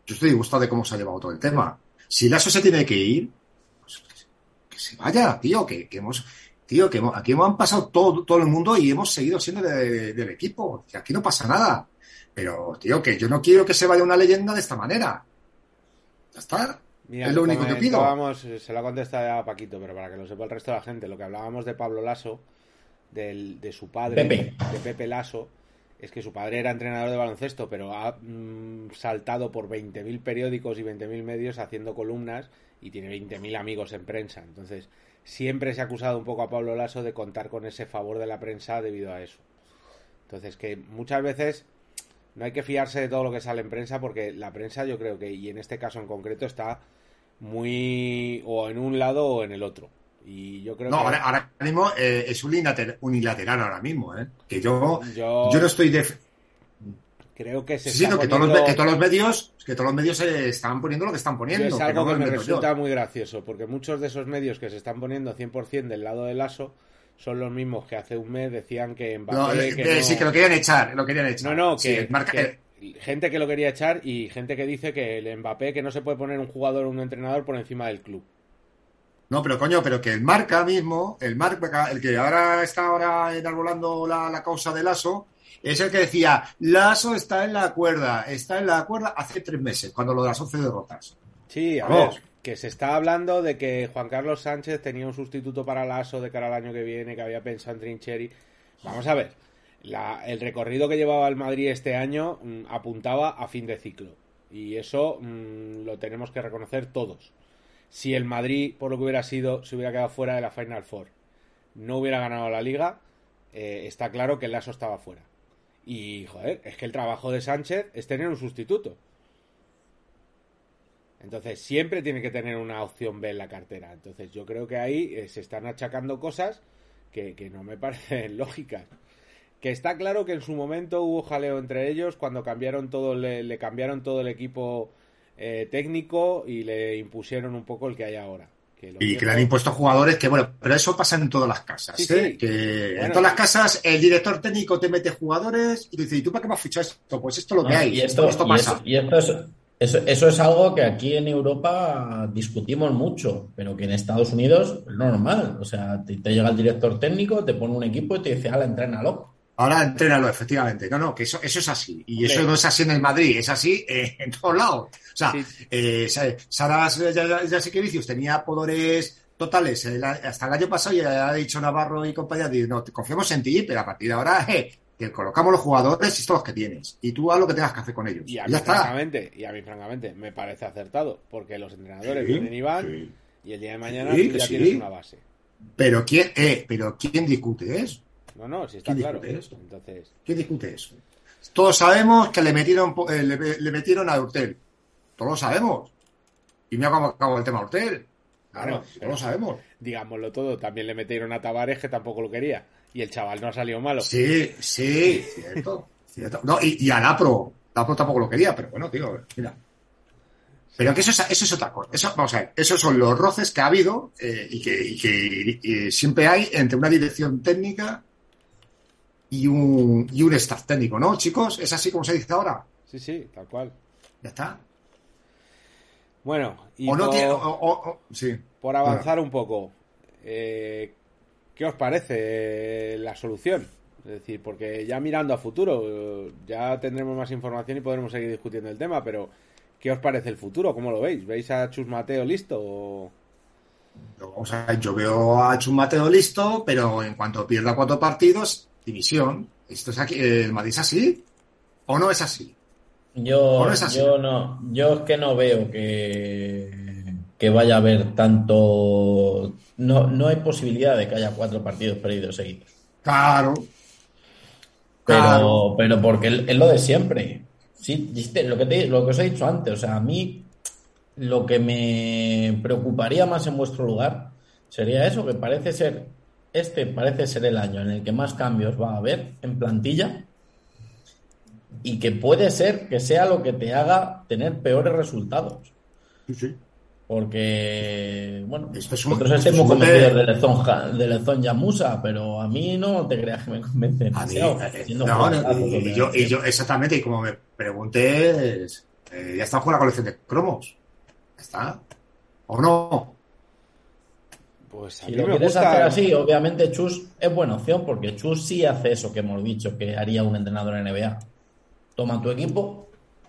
Yo estoy disgustado de cómo se ha llevado todo el tema. Si Lasso se tiene que ir, pues que, se vaya, tío, que, que hemos, tío, que hemos- aquí hemos han pasado todo, todo el mundo y hemos seguido siendo de- del equipo. Que aquí no pasa nada. Pero, tío, que yo no quiero que se vaya una leyenda de esta manera. Ya está. Mira, Es lo único que pido. comentábamos, se lo ha contestado ya a Paquito, pero para que lo sepa el resto de la gente, lo que hablábamos de Pablo Lasso, del- de su padre, Pepe. de Pepe Lasso, es que su padre era entrenador de baloncesto, pero ha mm, saltado por 20.000 periódicos y 20.000 medios haciendo columnas y tiene 20.000 amigos en prensa. Entonces, siempre se ha acusado un poco a Pablo Lasso de contar con ese favor de la prensa debido a eso. Entonces, que muchas veces no hay que fiarse de todo lo que sale en prensa porque la prensa yo creo que, y en este caso en concreto, está muy o en un lado o en el otro. Y yo creo No, que ahora, ahora mismo eh, es unilateral, unilateral ahora mismo, ¿eh? Que yo, yo, yo no estoy de... creo que se Sí, sí, está no, que, todos los, que todos los medios, que todos los medios se están poniendo lo que están yo poniendo. es que algo no que me yo. resulta muy gracioso porque muchos de esos medios que se están poniendo 100% del lado del ASO son los mismos que hace un mes decían que Mbappé No, eh, que eh, no- Sí, que lo querían echar, lo querían echar. No, no, Sí, que, marca- que gente que lo quería echar y gente que dice que el Mbappé que no se puede poner un jugador o un entrenador por encima del club. No, pero coño, pero que el marca mismo, el marca, el que ahora está ahora enarbolando la, la causa de Lasso, es el que decía, Lasso está en la cuerda, está en la cuerda hace tres meses, cuando lo de las 11 derrotas. Sí, a ver, que se está hablando de que Juan Carlos Sánchez tenía un sustituto para Lasso de cara al año que viene, que había pensado en Trincheri. Vamos a ver, la- el recorrido que llevaba el Madrid este año mm, apuntaba a fin de ciclo. Y eso mm, lo tenemos que reconocer todos. Si el Madrid, por lo que hubiera sido, se hubiera quedado fuera de la Final Four, no hubiera ganado la liga, eh, está claro que el Lasso estaba fuera. Y, joder, es que el trabajo de Sánchez es tener un sustituto. Entonces siempre tiene que tener una opción B en la cartera. Entonces yo creo que ahí eh, se están achacando cosas que, no me parecen lógicas. Que está claro que en su momento hubo jaleo entre ellos cuando cambiaron todo, le cambiaron todo el equipo eh, técnico y le impusieron un poco el que hay ahora. Que lo Y que le han impuesto jugadores que, bueno, pero eso pasa en todas las casas. Sí, ¿eh? sí. Que en todas las casas el director técnico te mete jugadores y dice, ¿y tú para qué me has fichado esto? Pues esto es lo que No, hay. Y esto, esto y pasa. eso- y esto es, eso, eso es algo que aquí en Europa discutimos mucho, pero que en Estados Unidos es normal. O sea, te, te llega el director técnico, te pone un equipo y te dice, ala, entrénalo. Ahora entrénalo, efectivamente. No, no, que eso, eso es así. Y eso no es así en el Madrid, es así eh, en todos lados. O sea, Sí. eh, Sa- Saras ya, ya, ya sé que Vicius tenía poderes totales el a- hasta el año pasado y ya ha dicho Navarro y compañía, no, te confiamos en ti, pero a partir de ahora eh, te colocamos los jugadores y estos los que tienes. Y tú haz lo que tengas que hacer con ellos. Y a ya mí, está. francamente, y a mí, francamente, me parece acertado, porque los entrenadores Sí, vienen y van, sí. y el día de mañana tú ya tienes una base. Pero quién, eh, pero quién discute eso? No, no, si está ¿Quién claro. discute eso? Entonces, ¿Quién discute eso? Todos sabemos que le metieron, eh, le, le metieron a Urtel. Todos lo sabemos. Y mira cómo acabó el tema Urtel. Claro, todos lo sabemos. digámoslo todo, también le metieron a Tavares que tampoco lo quería. Y el chaval no ha salido malo. Sí, sí, cierto. cierto. No, y, y a Lapro. Lapro tampoco lo quería, pero bueno, tío, mira. Pero que eso es, eso es otra cosa. Eso, vamos a ver, esos son los roces que ha habido eh, y que, y que y siempre hay entre una dirección técnica y un, y un staff técnico, ¿no, chicos? ¿Es así como se dice ahora? Sí, sí, tal cual. Ya está. Bueno, y o no por, tiene. o- o- o- sí. por avanzar un poco, eh, ¿qué os parece eh, la solución? Es decir, porque ya mirando a futuro, ya tendremos más información y podremos seguir discutiendo el tema, pero ¿qué os parece el futuro? ¿Cómo lo veis? ¿Veis a Chus Mateo listo? o- Yo, vamos a ver, yo veo a Chus Mateo listo, pero en cuanto pierda cuatro partidos, división. ¿Esto es aquí? ¿El Madrid es así? ¿O no es así? Yo, ¿O no es así? yo no, yo es que no veo que, que vaya a haber tanto. No, no hay posibilidad de que haya cuatro partidos perdidos seguidos. Claro. Pero, Claro. pero porque es lo de siempre. Sí, lo que te, lo que os he dicho antes, o sea, a mí lo que me preocuparía más en vuestro lugar sería eso, que parece ser, este parece ser el año en el que más cambios va a haber en plantilla y que puede ser que sea lo que te haga tener peores resultados. Sí, sí. Porque, bueno, Esto es un- nosotros esto es estemos convencidos de Lezón, de Lezón Yamusa, pero a mí no te creas que me convence A mí, demasiado. eh, no, y, yo, y yo, exactamente, y como me pregunté, eh, ya está con la colección de cromos. Está. ¿O no? Pues a Si mí lo me quieres gusta. hacer así, obviamente Chus es buena opción porque Chus sí hace eso que hemos dicho que haría un entrenador en NBA. Toma tu equipo,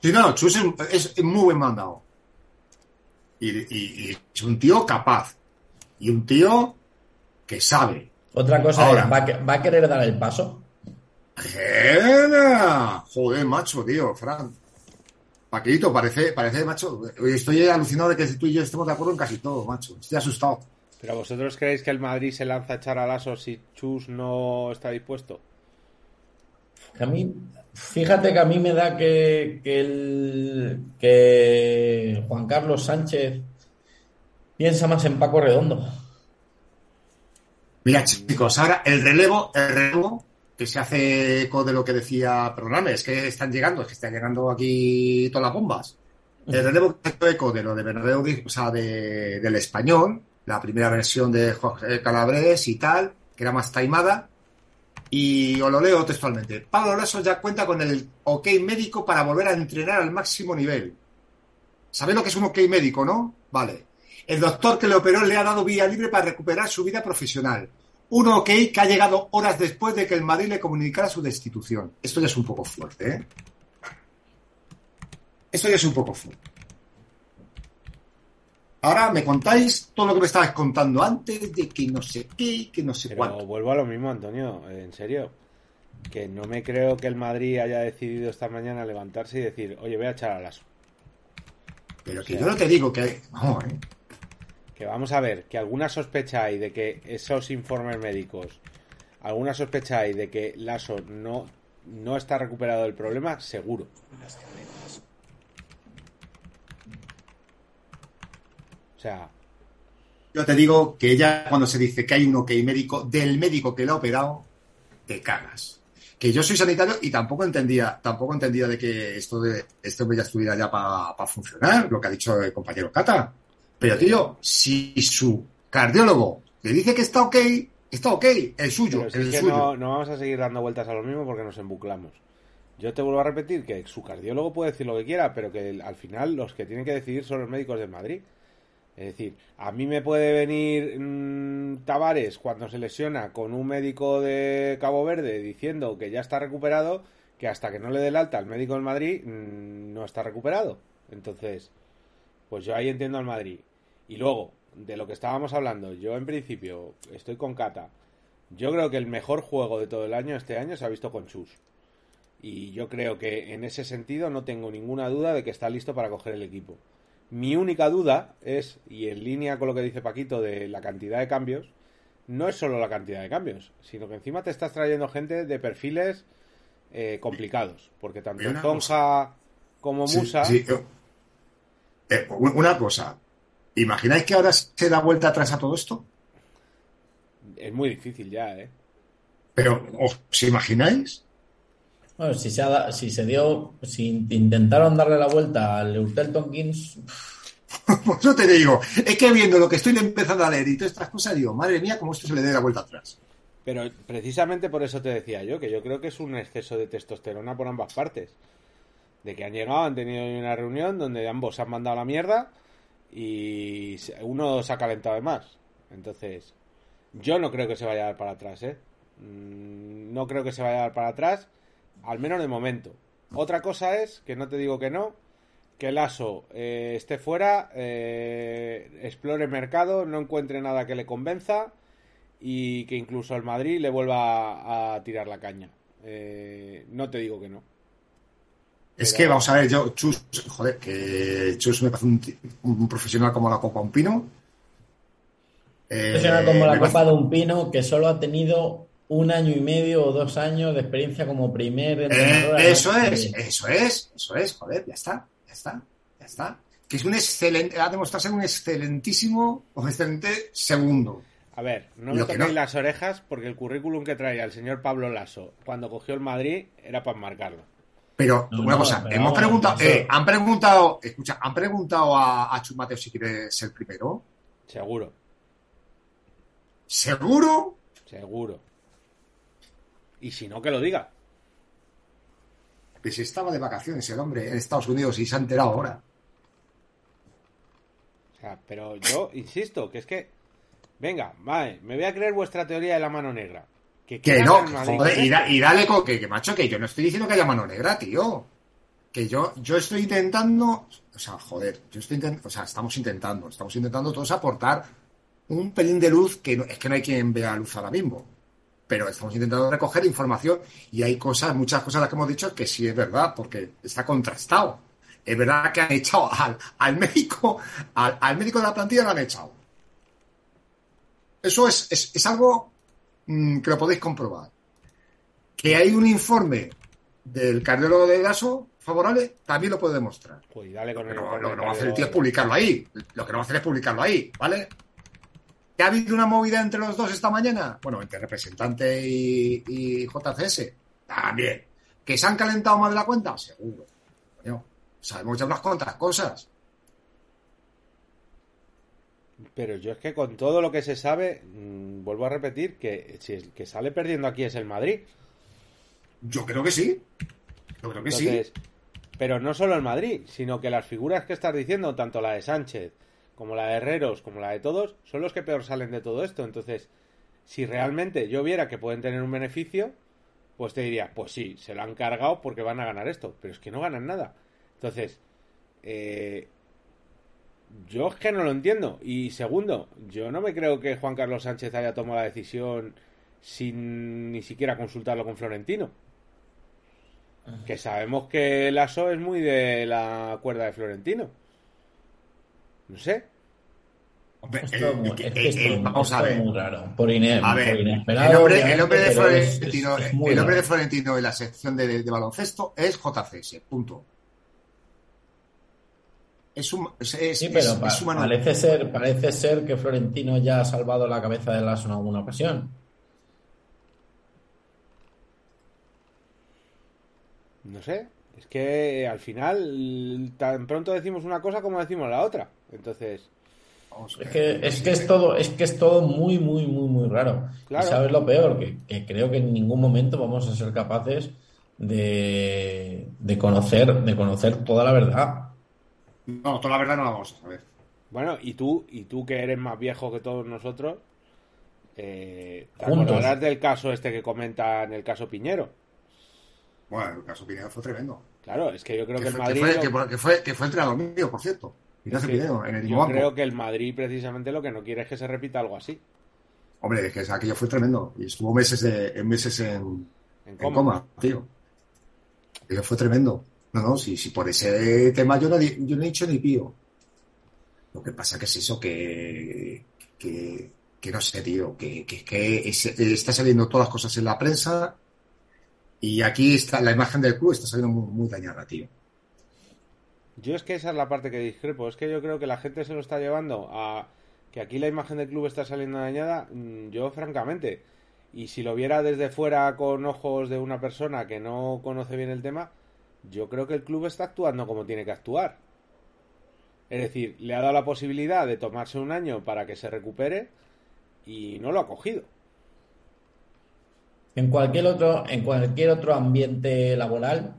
Sí, no, Chus es, es muy buen mandado. Y, y- y es un tío capaz. Y un tío que sabe. otra cosa Ahora. es, ¿va a, que- va a querer dar el paso? ¡Era! Joder, macho, tío, Fran. Paquito, parece, parece, macho. Estoy alucinado de que tú y yo estemos de acuerdo en casi todo, macho. Estoy asustado. Pero vosotros creéis que el Madrid se lanza a echar al aso si Chus no está dispuesto? A mí, fíjate que a mí me da que, que, el, que Juan Carlos Sánchez piensa más en Paco Redondo. Mira, chicos, ahora el relevo, el relevo que se hace eco de lo que decía, perdóname, es que están llegando, es que están llegando aquí todas las bombas. El relevo que hace eco de lo de Bernabéu, Di- o sea, de- del español, la primera versión de Jorge Calabres y tal, que era más taimada, y os lo leo textualmente. Pablo Lasso ya cuenta con el ok médico para volver a entrenar al máximo nivel. ¿Sabéis lo que es un ok médico, no? Vale. El doctor que le operó le ha dado vía libre para recuperar su vida profesional. Un ok que ha llegado horas después de que el Madrid le comunicara su destitución. Esto ya es un poco fuerte, ¿eh? Esto ya es un poco fuerte. Ahora me contáis todo lo que me estabais contando antes de que no sé qué, que no sé Pero cuánto. vuelvo a lo mismo, Antonio, en serio. Que no me creo que el Madrid haya decidido esta mañana levantarse y decir, oye, voy a echar al aso. Pero que yo no te digo que... Vamos, ¿eh? Que vamos a ver, que alguna sospecha hay de que esos informes médicos, alguna sospecha hay de que Lasso no, no está recuperado del problema, seguro. O sea, Yo te digo que ya cuando se dice que hay un ok médico del médico que lo ha operado, te cagas. Que yo soy sanitario y tampoco entendía, tampoco entendía de que esto de esto ya estuviera ya para funcionar, lo que ha dicho el compañero Cata. Pero tío, si su cardiólogo le dice que está ok, está ok, el suyo, pero si el es que suyo. no, no vamos a seguir dando vueltas a lo mismo porque nos embuclamos. Yo te vuelvo a repetir que su cardiólogo puede decir lo que quiera, pero que al final los que tienen que decidir son los médicos de Madrid. Es decir, a mí me puede venir mm, Tavares cuando se lesiona con un médico de Cabo Verde diciendo que ya está recuperado, que hasta que no le dé el alta al médico del Madrid mm, no está recuperado. Entonces, pues yo ahí entiendo al Madrid. Y luego, de lo que estábamos hablando, yo en principio estoy con Cata. Yo creo que el mejor juego de todo el año este año se ha visto con Chus. Y yo creo que en ese sentido no tengo ninguna duda de que está listo para coger el equipo. Mi única duda es, y en línea con lo que dice Paquito de la cantidad de cambios, no es solo la cantidad de cambios, sino que encima te estás trayendo gente de perfiles eh, complicados. Porque tanto Una Zonja como Musa. sí, eh, una cosa. ¿Imagináis que ahora se da vuelta atrás a todo esto? Es muy difícil ya, ¿eh? Pero, ¿os imagináis? Bueno, si se, ha da- si se dio, si intentaron darle la vuelta al Eurtel Tompkins, Por eso te digo, es que viendo lo que estoy empezando a leer y todas estas cosas, digo, madre mía, cómo esto se le dé la vuelta atrás. Pero precisamente por eso te decía yo, que yo creo que es un exceso de testosterona por ambas partes. De que han llegado, han tenido una reunión donde ambos se han mandado a la mierda y uno se ha calentado de más. Entonces, yo no creo que se vaya a dar para atrás, ¿eh? Mm, No creo que se vaya a dar para atrás, al menos de momento. Otra cosa es, que no te digo que no, que el ASO eh, esté fuera, eh, explore el mercado, no encuentre nada que le convenza y que incluso el Madrid le vuelva a, tirar la caña. Eh, no te digo que no. Es Pero- que, vamos a ver, yo, Chus, joder, que Chus me parece un, profesional como la Copa Un Pino. Eh, Profesional como la copa parece- de un pino que solo ha tenido un año y medio o dos años de experiencia como primer Eh, eso es, que- eso es, eso es, joder, ya está, ya está, ya está. Que es un excelente, ha demostrado ser un excelentísimo o excelente segundo. A ver, no me toquéis no- las orejas porque el currículum que traía el señor Pablo Lasso cuando cogió el Madrid era para marcarlo. Pero No, una no, cosa, pero hemos vamos, preguntado, eh, han preguntado, escucha, han preguntado a, a Chus Mateo si quiere ser primero. Seguro, ¿Seguro? seguro. Y si no, que lo diga. Que si estaba de vacaciones el hombre en Estados Unidos y se ha enterado ahora. O sea, pero yo insisto, que es que. Venga, vale, me voy a creer vuestra teoría de la mano negra. Que, Que ¿qué no, joder, y, da- y dale con que, que, macho, que yo no estoy diciendo que haya mano negra, tío. Que yo, yo estoy intentando, o sea, joder, yo estoy intentando, o sea, estamos intentando, estamos intentando todos aportar un pelín de luz que no- es que no hay quien vea luz ahora mismo. Pero estamos intentando recoger información y hay cosas, muchas cosas las que hemos dicho que sí es verdad, porque está contrastado. Es verdad que han echado al, al médico, al, al médico de la plantilla lo han echado. Eso es, es, es algo mm, que lo podéis comprobar. Que hay un informe del cardiólogo de Gaso favorable, también lo puede demostrar. Pues dale con el. Pero con lo el que no va a hacer el tío es publicarlo ahí. Lo que no va a hacer es publicarlo ahí, ¿vale? ¿Que ha habido una movida entre los dos esta mañana? Bueno, entre representante y, y JCS. También. ¿Que se han calentado más de la cuenta? Seguro. Coño, sabemos ya unas cuantas cosas. Pero yo es que con todo lo que se sabe, mm, vuelvo a repetir que si el que sale perdiendo aquí es el Madrid. Yo creo que sí. Yo creo que sí. Pero no solo el Madrid, sino que las figuras que estás diciendo, tanto la de Sánchez como la de Herreros, como la de todos, son los que peor salen de todo esto. Entonces, si realmente yo viera que pueden tener un beneficio, pues te diría, pues sí, se lo han cargado porque van a ganar esto, pero es que no ganan nada. Entonces, eh, yo es que no lo entiendo. Y segundo, yo no me creo que Juan Carlos Sánchez haya tomado la decisión sin ni siquiera consultarlo con Florentino. Que sabemos que Lasso es muy de la cuerda de Florentino. No sé. Hombre, el- es el- todo- vamos a ver. muy raro. Por, ine- A ver, por inesperado. el hombre, el hombre de Florentino, es- el hombre de. Florentino en la sección de, de baloncesto es JCS, punto. Es un, es, es- Sí, pero es- pa- es humano. parece ser, parece ser que Florentino ya ha salvado la cabeza de Lasso en alguna ocasión. No sé. Es que al final tan pronto decimos una cosa como decimos la otra. Entonces, Es que, es que es todo, es que es todo muy, muy, muy, muy raro. Claro. Y sabes lo peor, que, que creo que en ningún momento vamos a ser capaces de, de conocer, de conocer toda la verdad. No, toda la verdad no la vamos a saber. Bueno, y tú, y tú que eres más viejo que todos nosotros, eh, ¿te acordarás del caso este que comenta en el caso Piñero? Bueno, el caso Pineda fue tremendo. Claro, es que yo creo que, Que el fue, Madrid... que, fue, lo- que fue- que fue, que fue entrenador mío, por cierto. En el yo banco. creo que el Madrid precisamente lo que no quiere es que se repita algo así. Hombre, es que aquello fue tremendo. Y estuvo meses, de, en meses en, En en coma. tío. Aquello fue tremendo. No, no, si, si por ese tema yo no, yo no he dicho ni pío. Lo que pasa que es eso, que, que, que no sé, tío, que, que, que es- está saliendo todas las cosas en la prensa y aquí está la imagen del club está saliendo muy, muy dañada, tío. Yo es que esa es la parte que discrepo. Es que yo creo que la gente se lo está llevando a que aquí la imagen del club está saliendo dañada. mm, Yo, francamente, y si lo viera desde fuera con ojos de una persona que no conoce bien el tema, yo creo que el club está actuando como tiene que actuar. Es decir, le ha dado la posibilidad de tomarse un año para que se recupere y no lo ha cogido. En cualquier otro, en cualquier otro ambiente laboral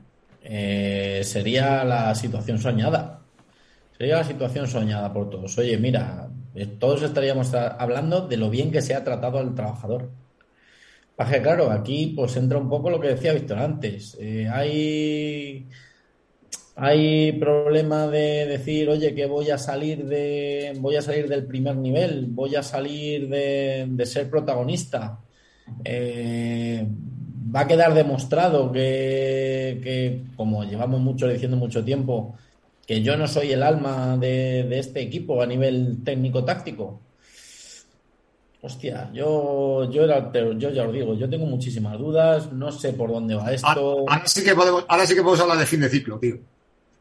eh, sería la situación soñada. Sería la situación soñada por todos. Oye, mira, eh, todos estaríamos hablando de lo bien que se ha tratado al trabajador. Que, claro, aquí pues entra un poco lo que decía Víctor antes. Eh, hay, hay problema de decir, oye, que voy a salir de, voy a salir del primer nivel, voy a salir de, ser protagonista. Va a quedar demostrado que, que, como llevamos mucho diciendo mucho tiempo, que yo no soy el alma de, de este equipo a nivel técnico-táctico. Hostia, yo, yo, era, yo ya os digo, yo tengo muchísimas dudas, no sé por dónde va esto. Ahora sí que podemos, ahora sí que podemos hablar de fin de ciclo, tío.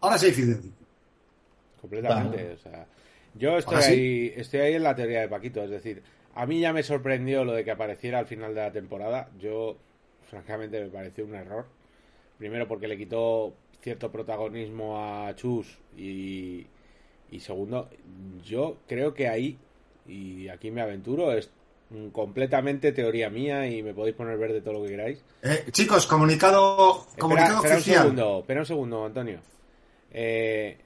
Ahora sí hay fin de ciclo. Completamente. Vale. O sea, yo estoy Ahora sí. ahí, estoy ahí en la teoría de Paquito. Es decir, a mí ya me sorprendió lo de que apareciera al final de la temporada. Yo, francamente, me pareció un error. Primero porque le quitó cierto protagonismo a Chus y, y segundo, yo creo que ahí, y aquí me aventuro, es completamente teoría mía y me podéis poner verde todo lo que queráis. Eh, chicos, comunicado, Espera, comunicado espera un oficial. segundo, espera un segundo, Antonio. Eh,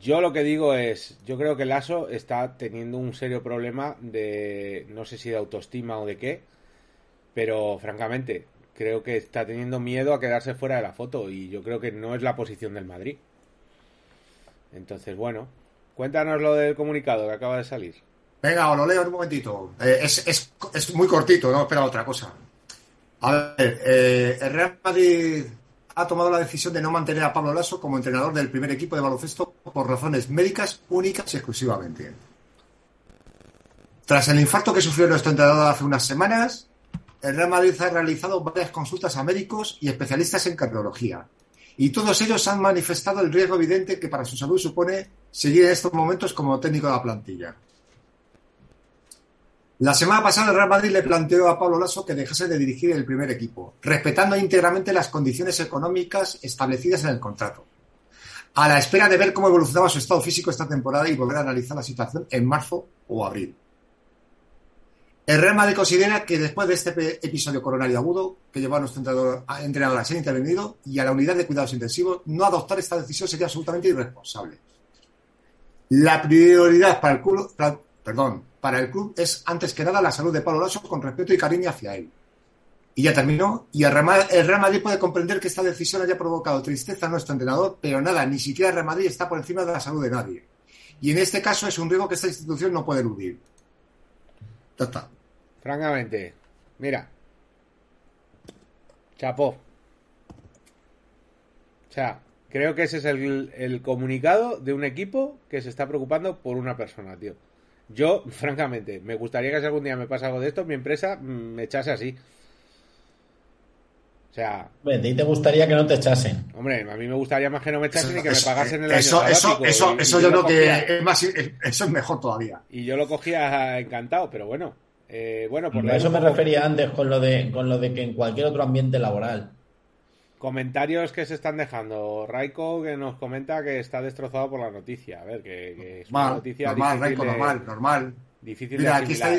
yo lo que digo es, yo creo que Lasso está teniendo un serio problema de, no sé si de autoestima o de qué, pero francamente, creo que está teniendo miedo a quedarse fuera de la foto y yo creo que no es la posición del Madrid. Entonces, bueno, cuéntanos lo del comunicado que acaba de salir. Venga, lo leo en un momentito. Eh, es, es, es muy cortito, no espera otra cosa. A ver, eh, el Real Madrid ha tomado la decisión de no mantener a Pablo Lasso como entrenador del primer equipo de baloncesto por razones médicas únicas y exclusivamente. Tras el infarto que sufrió nuestro entrenador hace unas semanas, el Real Madrid ha realizado varias consultas a médicos y especialistas en cardiología. Y todos ellos han manifestado el riesgo evidente que para su salud supone seguir en estos momentos como técnico de la plantilla. La semana pasada el Real Madrid le planteó a Pablo Lasso que dejase de dirigir el primer equipo, respetando íntegramente las condiciones económicas establecidas en el contrato, a la espera de ver cómo evolucionaba su estado físico esta temporada y volver a analizar la situación en marzo o abril. El Real Madrid considera que después de este episodio coronario agudo que llevó a nuestro entrenador, a, entrenador ser intervenido y a la unidad de cuidados intensivos, no adoptar esta decisión sería absolutamente irresponsable. La prioridad para el club, perdón, para el club es antes que nada la salud de Pablo Lasso con respeto y cariño hacia él. Y ya terminó. Y el Real Madrid puede comprender que esta decisión haya provocado tristeza a nuestro entrenador, pero nada, ni siquiera el Real Madrid está por encima de la salud de nadie. Y en este caso es un riesgo que esta institución no puede eludir. Francamente, mira. Chapó. O sea, creo que ese es el, comunicado de un equipo que se está preocupando por una persona, tío. Yo, francamente, me gustaría que si algún día me pasa algo de esto, mi empresa me echase así. O sea, Hombre, ¿a ti te gustaría que no te echasen? hombre, a mí me gustaría más que no me echasen y que me Eso- pagasen el eso, año eso, eso, Y- y eso yo lo creo que es más, eso es mejor todavía. Y yo lo cogía encantado, pero bueno. Eh, bueno, por eso me refería antes con lo de con lo de que en cualquier otro ambiente laboral. Comentarios que se están dejando. Raiko que nos comenta que está destrozado por la noticia. A ver, que, que es una Normal, noticia normal, difícil, Raiko, de, normal, normal. difícil Mira, de aquí está.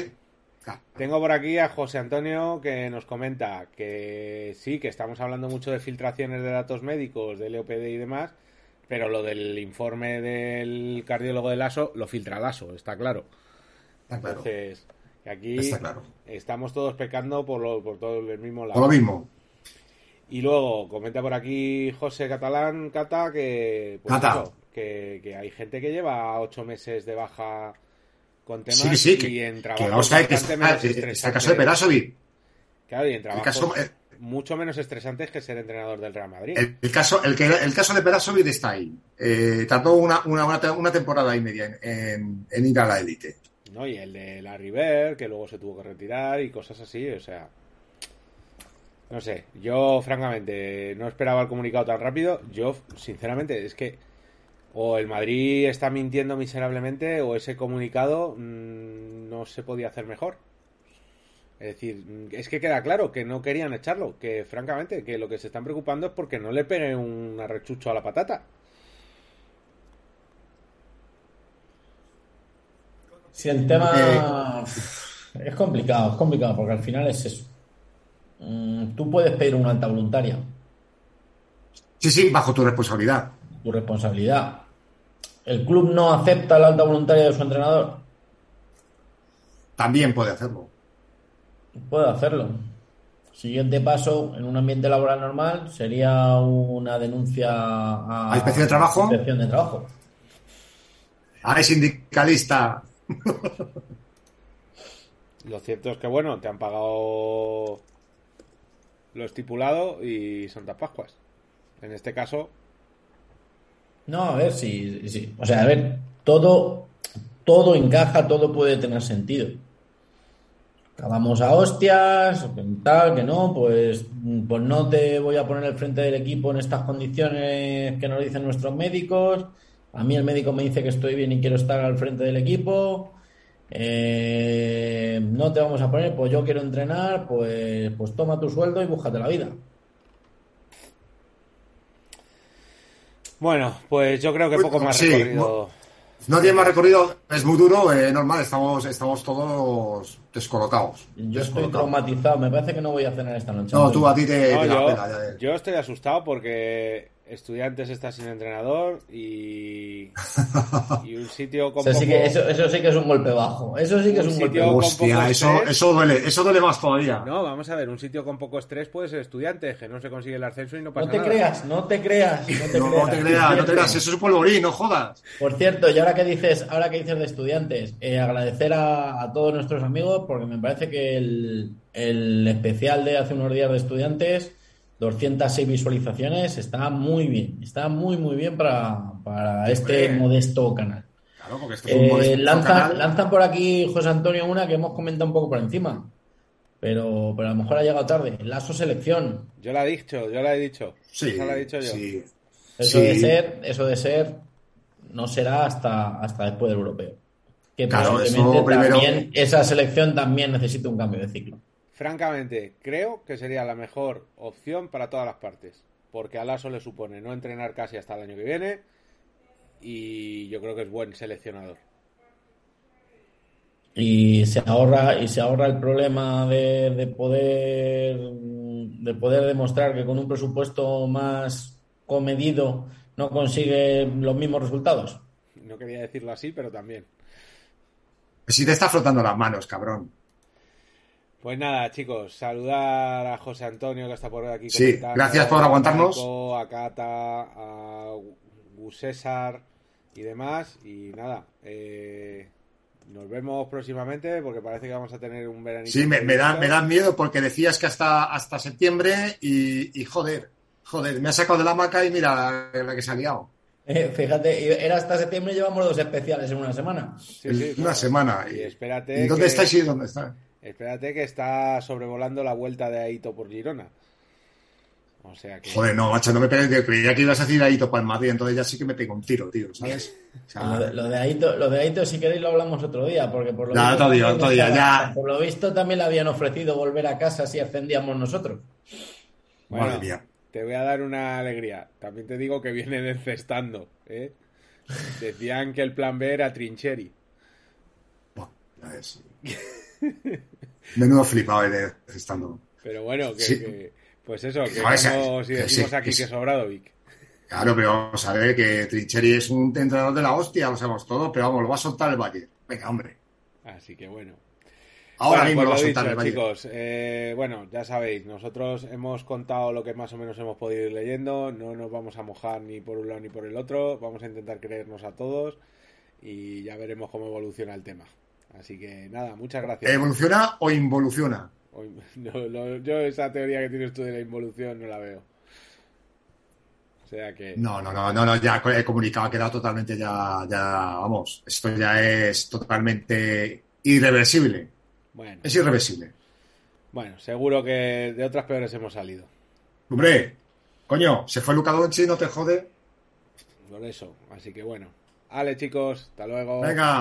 Tengo por aquí a José Antonio que nos comenta que sí, que estamos hablando mucho de filtraciones de datos médicos, de LOPD y demás, Pero lo del informe del cardiólogo del ASO lo filtra el ASO, está claro. Está claro. Entonces, aquí Está claro. estamos todos pecando por, lo, por todo el mismo lado. Por lo mismo. Y luego comenta por aquí José Catalán, Cata, que, pues Cata. eso, que, que hay gente que lleva ocho meses de baja con temas Sí, sí, que, y en que trabajos vamos a ver que bastante está, menos está el caso de Perasovic. Claro, y en El caso, eh, mucho menos estresantes que ser entrenador del Real Madrid. el, el caso, el, que, el caso de Perasovic está ahí. Eh, tardó una, una, una, te- una temporada y media en, en- en ir a la élite. ¿no? Y el de la River, que luego se tuvo que retirar y cosas así, o sea. No sé, yo francamente no esperaba el comunicado tan rápido. Yo, sinceramente, es que o el Madrid está mintiendo miserablemente o ese comunicado mm, no se podía hacer mejor. Es decir, mm, es que queda claro que no querían echarlo, que francamente, que lo que se están preocupando es porque no le pegue un arrechucho a la patata. Si el tema es complicado, es complicado, porque al final es eso. Mm, Tú puedes pedir una alta voluntaria, Sí, sí, bajo tu responsabilidad. Tu responsabilidad. El club no acepta la alta voluntaria de su entrenador, También puede hacerlo. puede hacerlo. Siguiente paso, en un ambiente laboral normal, sería una denuncia a, ¿A inspección de trabajo? Inspección de trabajo. ¡Ay, sindicalista! Lo cierto es que, bueno, te han pagado lo estipulado y Santas Pascuas. En este caso, No, a ver si, si- o sea, a ver, todo, todo encaja, todo puede tener sentido. Acabamos a hostias, tal, que no, pues, pues no te voy a poner al frente del equipo en estas condiciones que nos dicen nuestros médicos. A mí el médico me dice que estoy bien y quiero estar al frente del equipo. Eh, no te vamos a poner, pues yo quiero entrenar, pues, pues toma tu sueldo y búscate la vida. Bueno, pues yo creo que poco más sí, recorrido. No tiene más recorrido, es muy duro, eh, normal, estamos, estamos todos descolocados. Yo estoy traumatizado, me parece que no voy a cenar esta noche. No, tú a ti te, No, te yo, pena, ya- yo estoy asustado porque Estudiantes está sin entrenador y, y un sitio con Eso sí, poco- que, eso, eso sí que es un golpe bajo. Eso sí que es Un un golpe sitio bajo. con Hostia, poco eso, eso duele, eso duele más todavía. No, vamos a ver, un sitio con poco estrés puede ser Estudiantes, que no se consigue el ascenso y no pasa No te nada. creas, no te creas, no te No, creas. no te creas, no te creas, eso es un polvorín, no jodas. Por cierto, y ahora que dices, ahora que dices de estudiantes, eh, agradecer a, a todos nuestros amigos porque me parece que el, el especial de hace unos días de estudiantes, 206 visualizaciones, está muy bien, está muy muy bien para, para este modesto canal. Claro, porque esto es un Eh, modesto lanza- canal. lanzan por aquí, José Antonio, una que hemos comentado un poco por encima. Pero, pero a lo mejor ha llegado tarde. Lazo selección. Yo la he dicho, yo la he dicho. Sí, Esa la he dicho yo. sí. Eso Sí. de ser, eso de ser, no será hasta, hasta después del europeo. Que Claro, posiblemente eso primero- también, esa selección también necesita un cambio de ciclo. Francamente, creo que sería la mejor opción para todas las partes. Porque a Lasso le supone no entrenar casi hasta el año que viene. Y yo creo que es buen seleccionador. Y se ahorra, y se ahorra el problema de, de poder de poder demostrar que con un presupuesto más comedido no consigue los mismos resultados. No quería decirlo así, pero también. Si te está frotando las manos, cabrón. Pues nada, chicos, saludar a José Antonio que está por aquí. Sí, gracias por aguantarnos. A Marco, a Cata, a Gus César y demás. Y nada, eh, nos vemos próximamente porque parece que vamos a tener un veranito. Sí, me, me, da, me dan miedo porque decías que hasta, hasta septiembre y, y joder, joder, me ha sacado de la maca y mira la, la que se ha liado. Eh, fíjate, era hasta septiembre llevamos dos especiales en una semana. Sí, una semana. Y ¿Y, espérate. dónde que- estáis y dónde está? Espérate que está sobrevolando la vuelta de Aito por Girona. O sea que. Joder, no, macho, no me pegues. Creía que ibas a decir ahí para el Madrid, entonces ya sí que me pego un tiro, tío, ¿sabes? O sea, Lo de, lo de Aito, lo de Aito, si queréis, lo hablamos otro día, porque por lo, Ya, visto, otro día, también otro día, estaba- ya. por lo visto también le habían ofrecido volver a casa si ascendíamos nosotros. Bueno, Madre mía. Te voy a dar una alegría. También te digo que vienen encestando. ¿eh? Decían que el plan B era Trincheri. Ya ves. Menudo flipado de estando. Pero bueno, que, Sí. que- pues eso, que Joder, como si que decimos sí, aquí que sí. que Sobradovic. Claro, pero vamos a ver que Trincheri es un entrenador de la hostia, lo sabemos todo, pero vamos, lo va a soltar el Valle. Venga, hombre. Así que bueno. Ahora Bueno, mismo pues lo va a lo soltar dicho, el Valle. chicos. eh, bueno, ya sabéis, nosotros hemos contado lo que más o menos hemos podido ir leyendo. No nos vamos a mojar ni por un lado ni por el otro. Vamos a intentar creernos a todos y ya veremos cómo evoluciona el tema. Así que nada, muchas gracias. ¿Evoluciona o involuciona? No, no, yo esa teoría que tienes tú de la involución no la veo. O sea que... No, no, no, no, no, ya el comunicado ha quedado totalmente ya, ya, vamos, esto ya es totalmente irreversible. Bueno, Es irreversible. bueno, seguro que de otras peores hemos salido. Hombre, coño, se fue Luca Doncic, no te jode. Por eso. Así que bueno. Ale chicos, hasta luego. Venga.